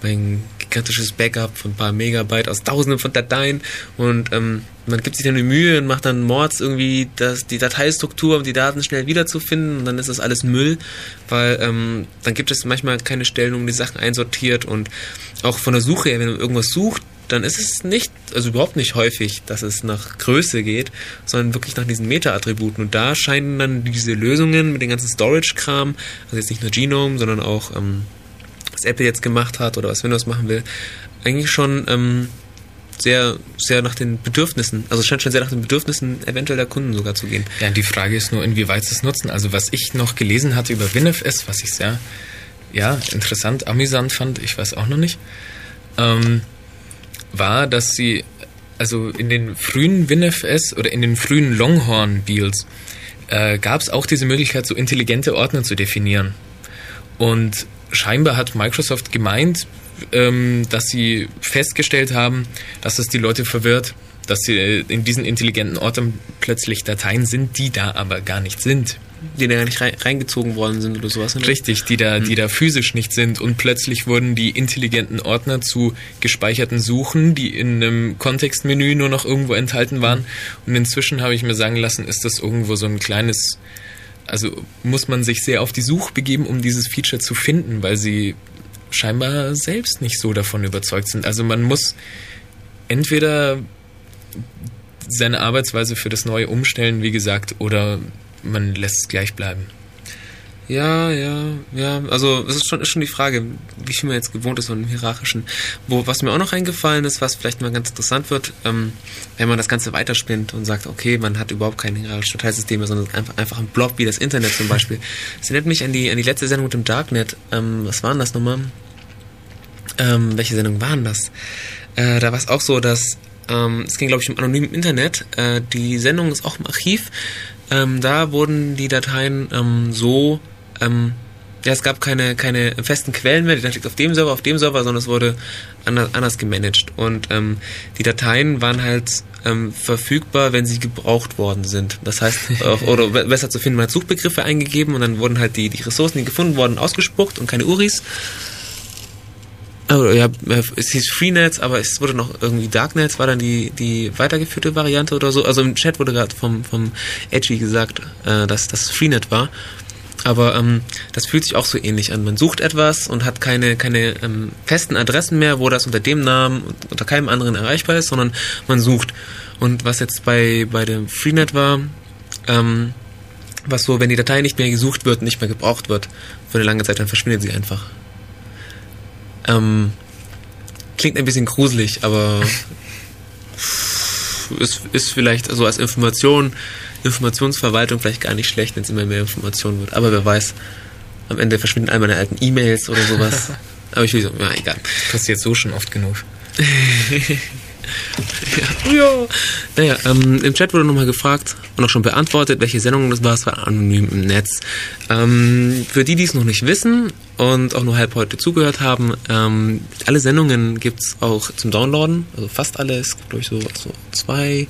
mein gigantisches Backup von ein paar Megabyte aus tausenden von Dateien. Und ähm, man gibt sich dann die Mühe und macht dann Mords irgendwie das, die Dateistruktur, um die Daten schnell wiederzufinden. Und dann ist das alles Müll, weil ähm, dann gibt es manchmal keine Stellen, um die Sachen einsortiert. Und auch von der Suche her, wenn man irgendwas sucht, dann ist es nicht, also überhaupt nicht häufig, dass es nach Größe geht, sondern wirklich nach diesen Meta-Attributen. Und da scheinen dann diese Lösungen mit dem ganzen Storage-Kram, also jetzt nicht nur Genome, sondern auch ähm, was Apple jetzt gemacht hat oder was Windows machen will, eigentlich schon ähm, sehr, sehr nach den Bedürfnissen, also es scheint schon sehr nach den Bedürfnissen eventuell der Kunden sogar zu gehen. Ja, die Frage ist nur, inwieweit sie es nutzen. Also was ich noch gelesen hatte über WinFS, was ich sehr, ja, interessant, amüsant fand, ich weiß auch noch nicht, ähm, war, dass sie, also in den frühen WinFS oder in den frühen Longhorn-Builds äh, gab es auch diese Möglichkeit, so intelligente Ordner zu definieren. Und scheinbar hat Microsoft gemeint, ähm, dass sie festgestellt haben, dass es die Leute verwirrt, dass sie in diesen intelligenten Ordnern plötzlich Dateien sind, die da aber gar nicht sind. Die da gar nicht rein, reingezogen worden sind oder sowas. Ne? Richtig, die da, die da physisch nicht sind und plötzlich wurden die intelligenten Ordner zu gespeicherten Suchen, die in einem Kontextmenü nur noch irgendwo enthalten waren. Und inzwischen habe ich mir sagen lassen, ist das irgendwo so ein kleines, also muss man sich sehr auf die Suche begeben, um dieses Feature zu finden, weil sie scheinbar selbst nicht so davon überzeugt sind. Also man muss entweder seine Arbeitsweise für das Neue umstellen, wie gesagt, oder man lässt es gleich bleiben. Ja, ja, ja. Also es ist schon, ist schon die Frage, wie viel man jetzt gewohnt ist von dem Hierarchischen. Wo, was mir auch noch eingefallen ist, was vielleicht mal ganz interessant wird, ähm, wenn man das Ganze weiterspinnt und sagt, okay, man hat überhaupt kein hierarchisches Dateisystem mehr, sondern einfach, einfach ein Blob wie das Internet zum Beispiel. Das erinnert mich an die, an die letzte Sendung mit dem Darknet. Ähm, was waren das nochmal? Ähm, welche Sendung waren das? Äh, da war es auch so, dass ähm, es ging, glaube ich, um anonymen Internet. Äh, die Sendung ist auch im Archiv. Ähm, da wurden die Dateien ähm, so, ähm, ja, es gab keine, keine festen Quellen mehr, die liegt auf dem Server, auf dem Server, sondern es wurde anders, anders gemanagt. Und ähm, die Dateien waren halt ähm, verfügbar, wenn sie gebraucht worden sind. Das heißt, auch, oder be- besser zu finden, man hat Suchbegriffe eingegeben und dann wurden halt die, die Ressourcen, die gefunden wurden, ausgespuckt und keine URIs. Oh, ja, äh, es hieß Freenet, aber es wurde noch irgendwie Darknet, war dann die, die weitergeführte Variante oder so. Also im Chat wurde gerade vom, vom Edgy gesagt, äh, dass das Freenet war. Aber ähm, das fühlt sich auch so ähnlich an. Man sucht etwas und hat keine, keine ähm, festen Adressen mehr, wo das unter dem Namen und unter keinem anderen erreichbar ist, sondern man sucht. Und was jetzt bei, bei dem Freenet war, ähm, was so, wenn die Datei nicht mehr gesucht wird, nicht mehr gebraucht wird, für eine lange Zeit, dann verschwindet sie einfach. Ähm, klingt ein bisschen gruselig, aber ist, ist vielleicht so als Information, Informationsverwaltung vielleicht gar nicht schlecht, wenn es immer mehr Information wird. Aber wer weiß, am Ende verschwinden all meine alten E-Mails oder sowas. aber ich will so, ja, egal. Passiert so schon oft genug. ja, ja. Naja, ähm, im Chat wurde nochmal gefragt und auch schon beantwortet, welche Sendung das war. Es war anonym im Netz. Ähm, für die, die es noch nicht wissen und auch nur halb heute zugehört haben, ähm, alle Sendungen gibt's auch zum Downloaden. Also fast alle. Es gibt, glaube ich, so, so zwei,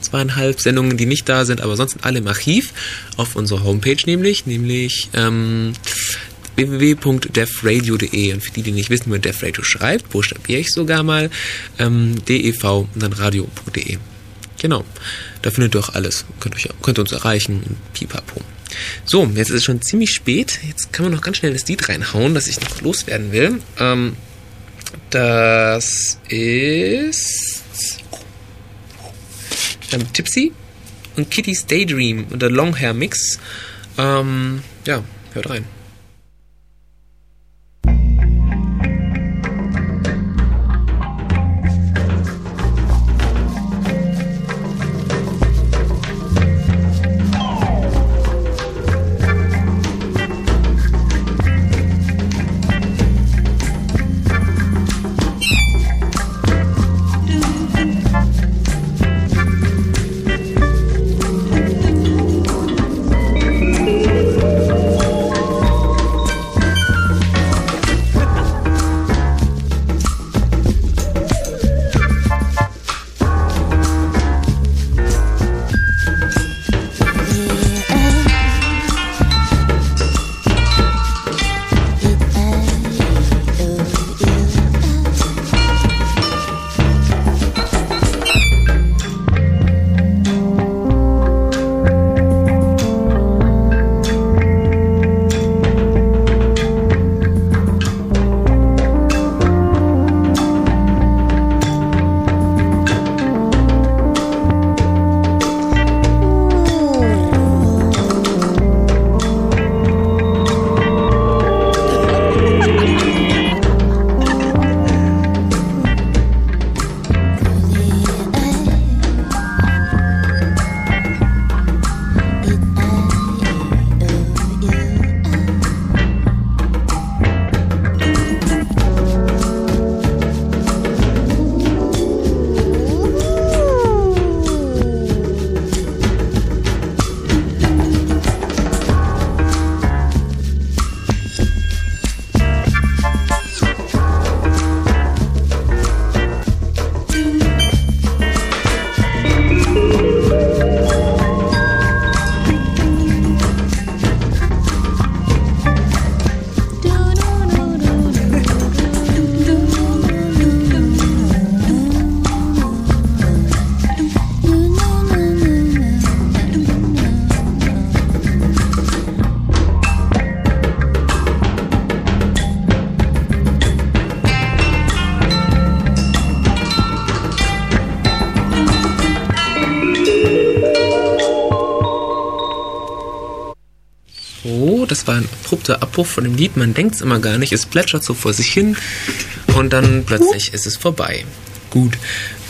zweieinhalb Sendungen, die nicht da sind, aber sonst sind alle im Archiv auf unserer Homepage nämlich, nämlich ähm, www.defradio.de und für die, die nicht wissen, wie man Def Radio schreibt, buchstabiere ich sogar mal, ähm, dev und dann radio.de. Genau, da findet ihr auch alles. Könnt, euch, könnt ihr uns erreichen pipapo. So, jetzt ist es schon ziemlich spät. Jetzt kann man noch ganz schnell das Lied reinhauen, das ich noch loswerden will. Ähm, das ist ähm, Tipsy und Kitty's Daydream und der Longhair Mix. Ähm, ja, hört rein. Das war ein abrupter Abbruch von dem Lied. Man denkt es immer gar nicht. Es plätschert so vor sich hin und dann plötzlich ist es vorbei. Gut.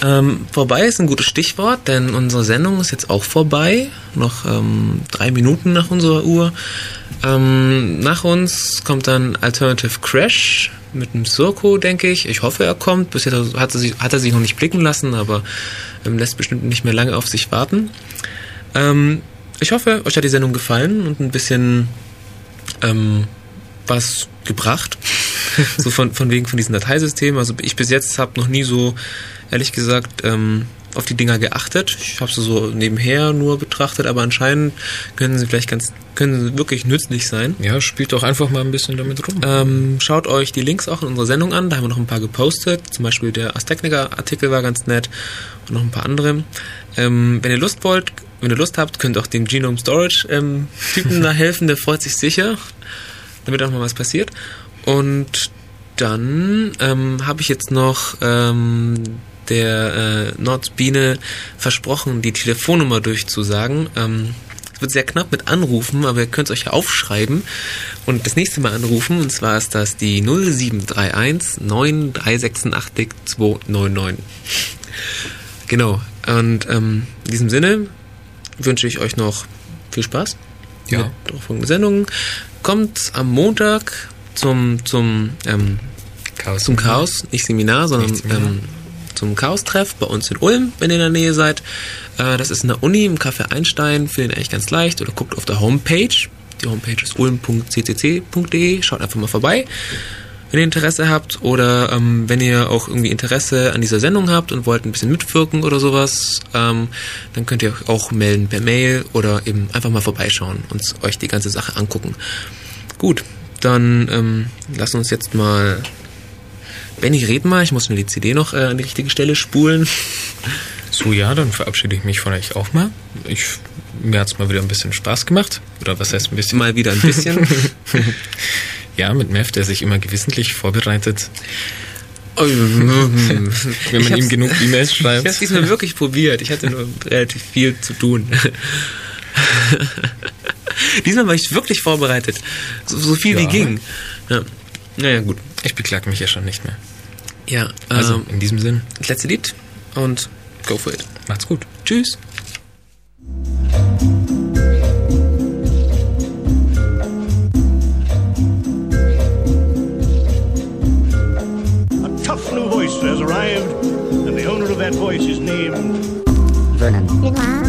Ähm, vorbei ist ein gutes Stichwort, denn unsere Sendung ist jetzt auch vorbei. Noch ähm, drei Minuten nach unserer Uhr. Ähm, nach uns kommt dann Alternative Crash mit dem Circo, denke ich. Ich hoffe, er kommt. Bisher hat er sich, hat er sich noch nicht blicken lassen, aber ähm, lässt bestimmt nicht mehr lange auf sich warten. Ähm, ich hoffe, euch hat die Sendung gefallen und ein bisschen ähm, was gebracht. so von, von wegen von diesem Dateisystem. Also ich bis jetzt habe noch nie so, ehrlich gesagt, ähm, auf die Dinger geachtet. Ich habe sie so nebenher nur betrachtet, aber anscheinend können sie vielleicht ganz, können sie wirklich nützlich sein. Ja, spielt doch einfach mal ein bisschen damit rum. Ähm, schaut euch die Links auch in unserer Sendung an. Da haben wir noch ein paar gepostet. Zum Beispiel der Astechniker-Artikel war ganz nett und noch ein paar andere. Ähm, wenn ihr Lust wollt, wenn ihr Lust habt, könnt auch dem Genome Storage ähm, Typen da helfen. Der freut sich sicher, damit auch mal was passiert. Und dann ähm, habe ich jetzt noch ähm, der äh, Nordbiene versprochen, die Telefonnummer durchzusagen. Ähm, es wird sehr knapp mit Anrufen, aber ihr könnt es euch ja aufschreiben und das nächste Mal anrufen. Und zwar ist das die 0731 9386 299. Genau. Und ähm, in diesem Sinne wünsche ich euch noch viel Spaß. Ja. Mit folgenden. Kommt am Montag zum, zum, ähm, Chaos. zum Chaos, nicht Seminar, sondern Nicht Seminar. Ähm, zum Chaos-Treff bei uns in Ulm, wenn ihr in der Nähe seid. Äh, das ist in der Uni im Café Einstein, findet ihr eigentlich ganz leicht oder guckt auf der Homepage. Die Homepage ist ulm.ccc.de, schaut einfach mal vorbei, wenn ihr Interesse habt oder ähm, wenn ihr auch irgendwie Interesse an dieser Sendung habt und wollt ein bisschen mitwirken oder sowas, ähm, dann könnt ihr euch auch melden per Mail oder eben einfach mal vorbeischauen und euch die ganze Sache angucken. Gut, dann ähm, lasst uns jetzt mal Benny, red mal, ich muss mir die CD noch äh, an die richtige Stelle spulen. So, ja, dann verabschiede ich mich von euch auch mal. Ich, mir hat's mal wieder ein bisschen Spaß gemacht. Oder was heißt ein bisschen? Mal wieder ein bisschen. ja, mit Mev, der sich immer gewissentlich vorbereitet, Oh, wenn Ich man ihm genug E-Mails Ich schreibt. habe es diesmal wirklich probiert. Ich hatte nur relativ viel zu tun. diesmal war ich wirklich vorbereitet. So, so viel wie Ja. ging. Ja. Naja, gut. Ich beklag mich ja schon nicht mehr. Ja, Also, also in diesem Sinn, das letzte Lied und go for it. macht's gut. Tschüss. A tough new voice has arrived, and the owner of that voice is named Lenoir.